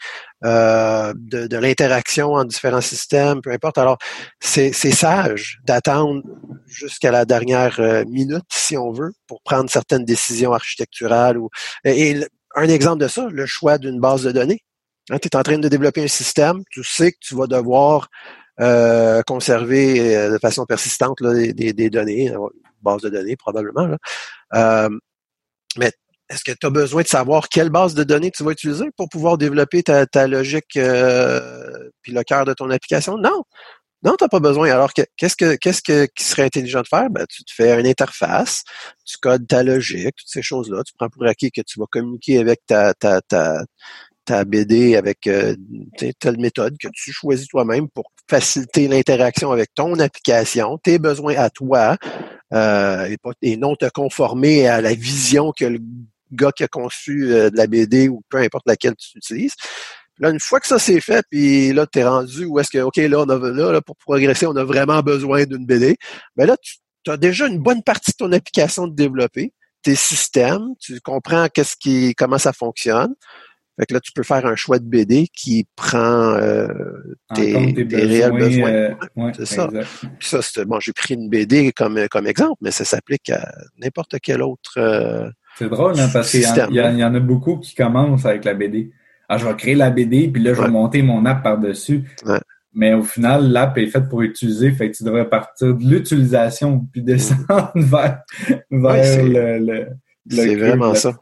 euh, de, l'interaction en différents systèmes, peu importe. Alors, c'est sage d'attendre jusqu'à la dernière euh, minute, si on veut, pour prendre certaines décisions architecturales. Ou, et, un exemple de ça, le choix d'une base de données. Hein, tu es en train de développer un système, tu sais que tu vas devoir conserver de façon persistante des, des, données, base de données probablement. Là. Euh, mais est-ce que tu as besoin de savoir quelle base de données tu vas utiliser pour pouvoir développer ta, ta logique euh, puis le cœur de ton application? Non. Non, tu n'as pas besoin. Alors, qu'est-ce que qu'est-ce que qui serait intelligent de faire? Ben, tu te fais une interface, tu codes ta logique, toutes ces choses-là. Tu prends pour acquis que tu vas communiquer avec ta, ta, ta, ta BD avec euh, telle méthode que tu choisis toi-même pour faciliter l'interaction avec ton application, tes besoins à toi, euh, et, non te conformer à la vision que le gars qui a conçu euh, de la BD ou peu importe laquelle tu utilises. Là, une fois que ça c'est fait, puis là, tu es rendu où est-ce que, OK, là, on a, là, pour progresser, on a vraiment besoin d'une BD. Mais là, tu as déjà une bonne partie de ton application de développer, tes systèmes, tu comprends qu'est-ce qui, comment ça fonctionne. Fait que là, tu peux faire un choix de BD qui prend euh, tes, réels besoins. Euh, c'est ça. ça c'est, bon, j'ai pris une BD comme, comme exemple, mais ça s'applique à n'importe quel autre. Euh, c'est drôle, hein, parce qu'il y, y, en a beaucoup qui commencent avec la BD. Alors, je vais créer la BD, puis là, je vais monter mon app par-dessus. mais au final, l'app est faite pour utiliser, fait que tu devrais partir de l'utilisation puis descendre vers, vers le, le, C'est vraiment ça.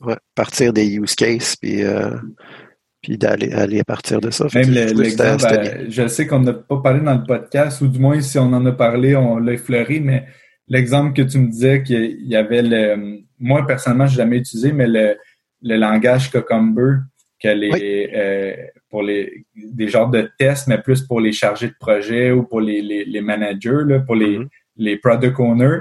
Ouais, partir des use cases puis euh, puis d'aller aller à partir de ça. Même l'exemple, ben, je sais qu'on n'a pas parlé dans le podcast, ou du moins si on en a parlé, on l'a effleuré, mais l'exemple que tu me disais qu'il y avait le moi personnellement, je n'ai jamais utilisé, mais le, le langage Cucumber qu'elle est euh, pour les des genres de tests, mais plus pour les chargés de projet ou pour les, les, managers, là, pour les, mm-hmm. les product owners.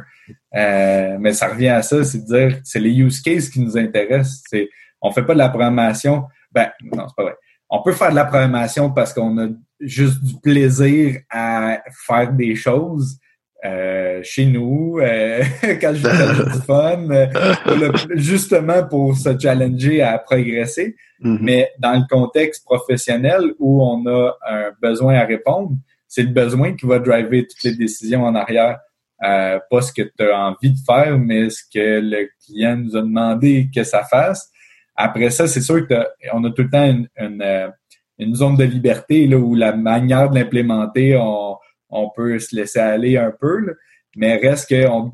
Euh, mais ça revient à ça, c'est de dire c'est les use cases qui nous intéressent. C'est on fait pas de la programmation. Ben non, c'est pas vrai. On peut faire de la programmation parce qu'on a juste du plaisir à faire des choses, euh, chez nous, euh, quand je fais du fun, euh, justement pour se challenger à progresser. Mm-hmm. Mais dans le contexte professionnel où on a un besoin à répondre, c'est le besoin qui va driver toutes les décisions en arrière. pas ce que tu as envie de faire, mais ce que le client nous a demandé que ça fasse. Après ça, c'est sûr qu'on a tout le temps une, une, une, zone de liberté là, où la manière de l'implémenter, on, on peut se laisser aller un peu, mais reste que on,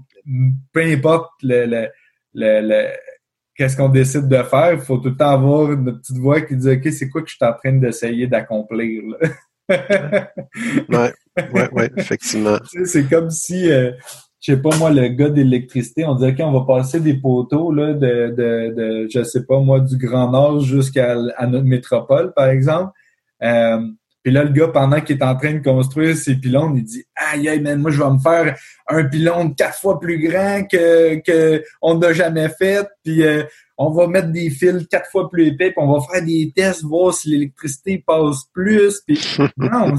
peu importe le, le, qu'est-ce qu'on décide de faire, il faut tout le temps avoir une petite voix qui dit OK, c'est quoi que je suis en train d'essayer d'accomplir? ouais, ouais, ouais, effectivement. c'est comme si euh, je sais pas moi, le gars d'électricité, on dit OK, on va passer des poteaux là, de, de, de je sais pas moi, du Grand Nord jusqu'à notre métropole, par exemple. Euh, puis là, le gars, pendant qu'il est en train de construire ses pylônes, il dit Aïe, aïe, man, moi, je vais me faire un pylône quatre fois plus grand que, que on n'a jamais fait. Puis euh, on va mettre des fils quatre fois plus épais, puis on va faire des tests, voir si l'électricité passe plus. Puis non,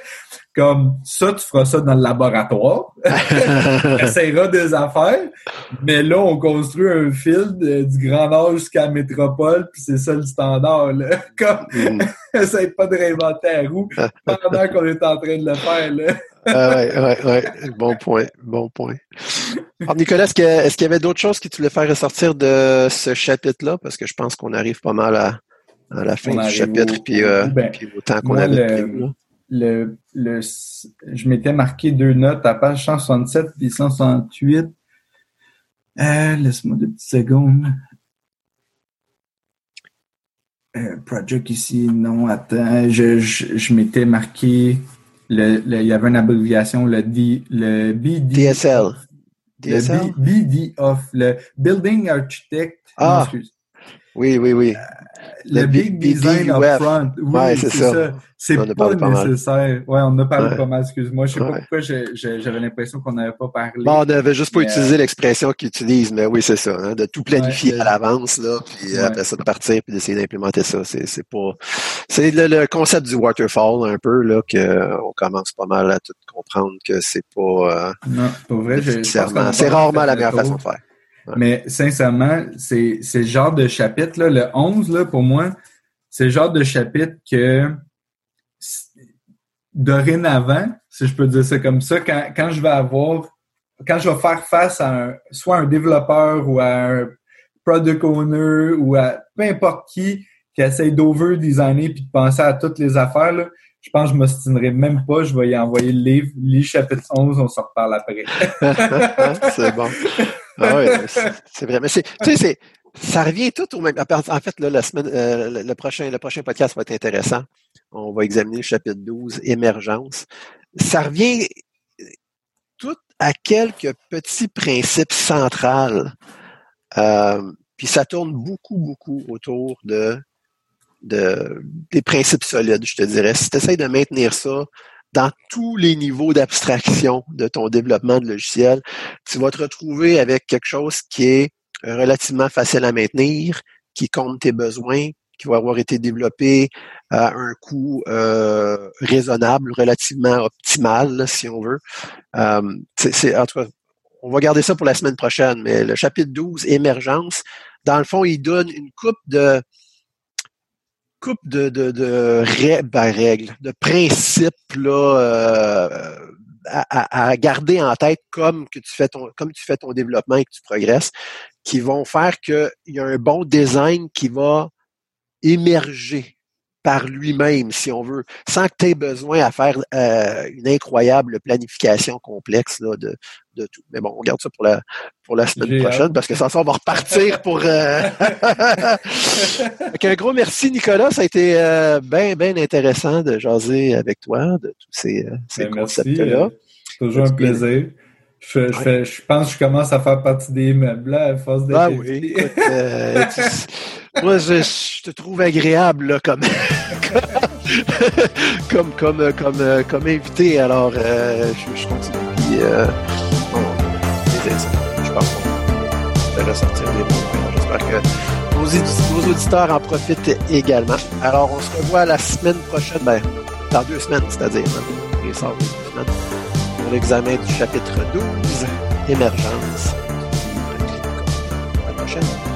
comme ça, tu feras ça dans le laboratoire. tu essaieras des affaires. Mais là, on construit un fil du Grand Nord jusqu'à la métropole, puis c'est ça le standard. Là. Comme, mm. essaye pas de réinventer la roue pendant qu'on est en train de le faire. Là. ah ouais, ouais, ouais. Bon point, bon point. Alors, Nicolas, est-ce qu'il y avait d'autres choses qui tu voulais faire ressortir de ce chapitre-là? Parce que je pense qu'on arrive pas mal à, la fin du chapitre, puis, euh, ben, puis au temps qu'on avait le, le, je m'étais marqué deux notes à page 167 puis 168. Euh, Laisse-moi deux petites secondes. Euh, project ici, non, attends. Je, je, m'étais marqué, le, il y avait une abréviation, le, D, le BD. DSL. Le BD of, le Building Architect. Ah, oui, oui, oui. Euh, le, Big, Design Upfront. Oui, c'est ça. C'est pas, nécessaire. Ouais, on a parlé pas mal, excuse-moi. Je sais pas pourquoi j'avais l'impression qu'on n'avait pas parlé. Bon, on n'avait juste pas utilisé l'expression qu'ils utilisent, mais oui, c'est ça. Hein, de tout planifier à l'avance, là, puis après ça, de partir puis d'essayer d'implémenter ça. C'est pas. C'est le, concept du waterfall un peu, là, qu'on commence pas mal à tout comprendre que c'est pas. Euh, non, pas vrai. C'est rarement la meilleure façon de faire. Mais sincèrement, c'est le genre de chapitre, là, le 11, là, pour moi, c'est le genre de chapitre que dorénavant, si je peux dire ça comme ça, quand, quand je vais avoir, quand je vais faire face à un, soit un développeur ou à un product owner ou à peu importe qui qui essaye d'over-designer puis de penser à toutes les affaires, là, je pense que je m'ostinerai même pas. Je vais y envoyer le livre. Lis chapitre 11, on s'en reparle après. c'est bon. Ah oui, c'est vrai. Mais c'est, tu sais, ça revient tout au même. En fait, là, la semaine, euh, le, prochain, le prochain podcast va être intéressant. On va examiner le chapitre 12, émergence. Ça revient tout à quelques petits principes centrales. Euh, puis ça tourne beaucoup, beaucoup autour de, de des principes solides, je te dirais. Si tu essaies de maintenir ça dans tous les niveaux d'abstraction de ton développement de logiciel, tu vas te retrouver avec quelque chose qui est relativement facile à maintenir, qui compte tes besoins, qui va avoir été développé à un coût euh, raisonnable, relativement optimal, si on veut. Euh, c'est, on va garder ça pour la semaine prochaine, mais le chapitre 12, émergence, dans le fond, il donne une coupe de coupe de, de, de ben, règles, de principes là, euh, à, garder en tête comme que tu fais ton comme tu fais ton développement et que tu progresses, qui vont faire qu'il y a un bon design qui va émerger par lui-même, si on veut, sans que tu aies besoin à faire euh, une incroyable planification complexe là, de, de tout. Mais bon, on garde ça pour la pour la semaine prochaine parce que sans ça, on va repartir pour. Euh... un gros merci, Nicolas. Ça a été euh, bien, bien intéressant de jaser avec toi de tous ces, ces ben, concepts-là. Toujours un plaisir. Je, je, je, pense que je commence à faire partie des meubles là, à force de. Ah oui, euh, moi, je, te trouve agréable là, comme, comme, comme, comme, comme, invité. Alors, euh, je, continue. Puis, euh, je pense qu'on va ressortir des bons J'espère que nos, nos, auditeurs en profitent également. Alors, on se revoit la semaine prochaine, ben, dans deux semaines, c'est-à-dire, hein, les deux semaines l'examen du chapitre 12, Émergence. La.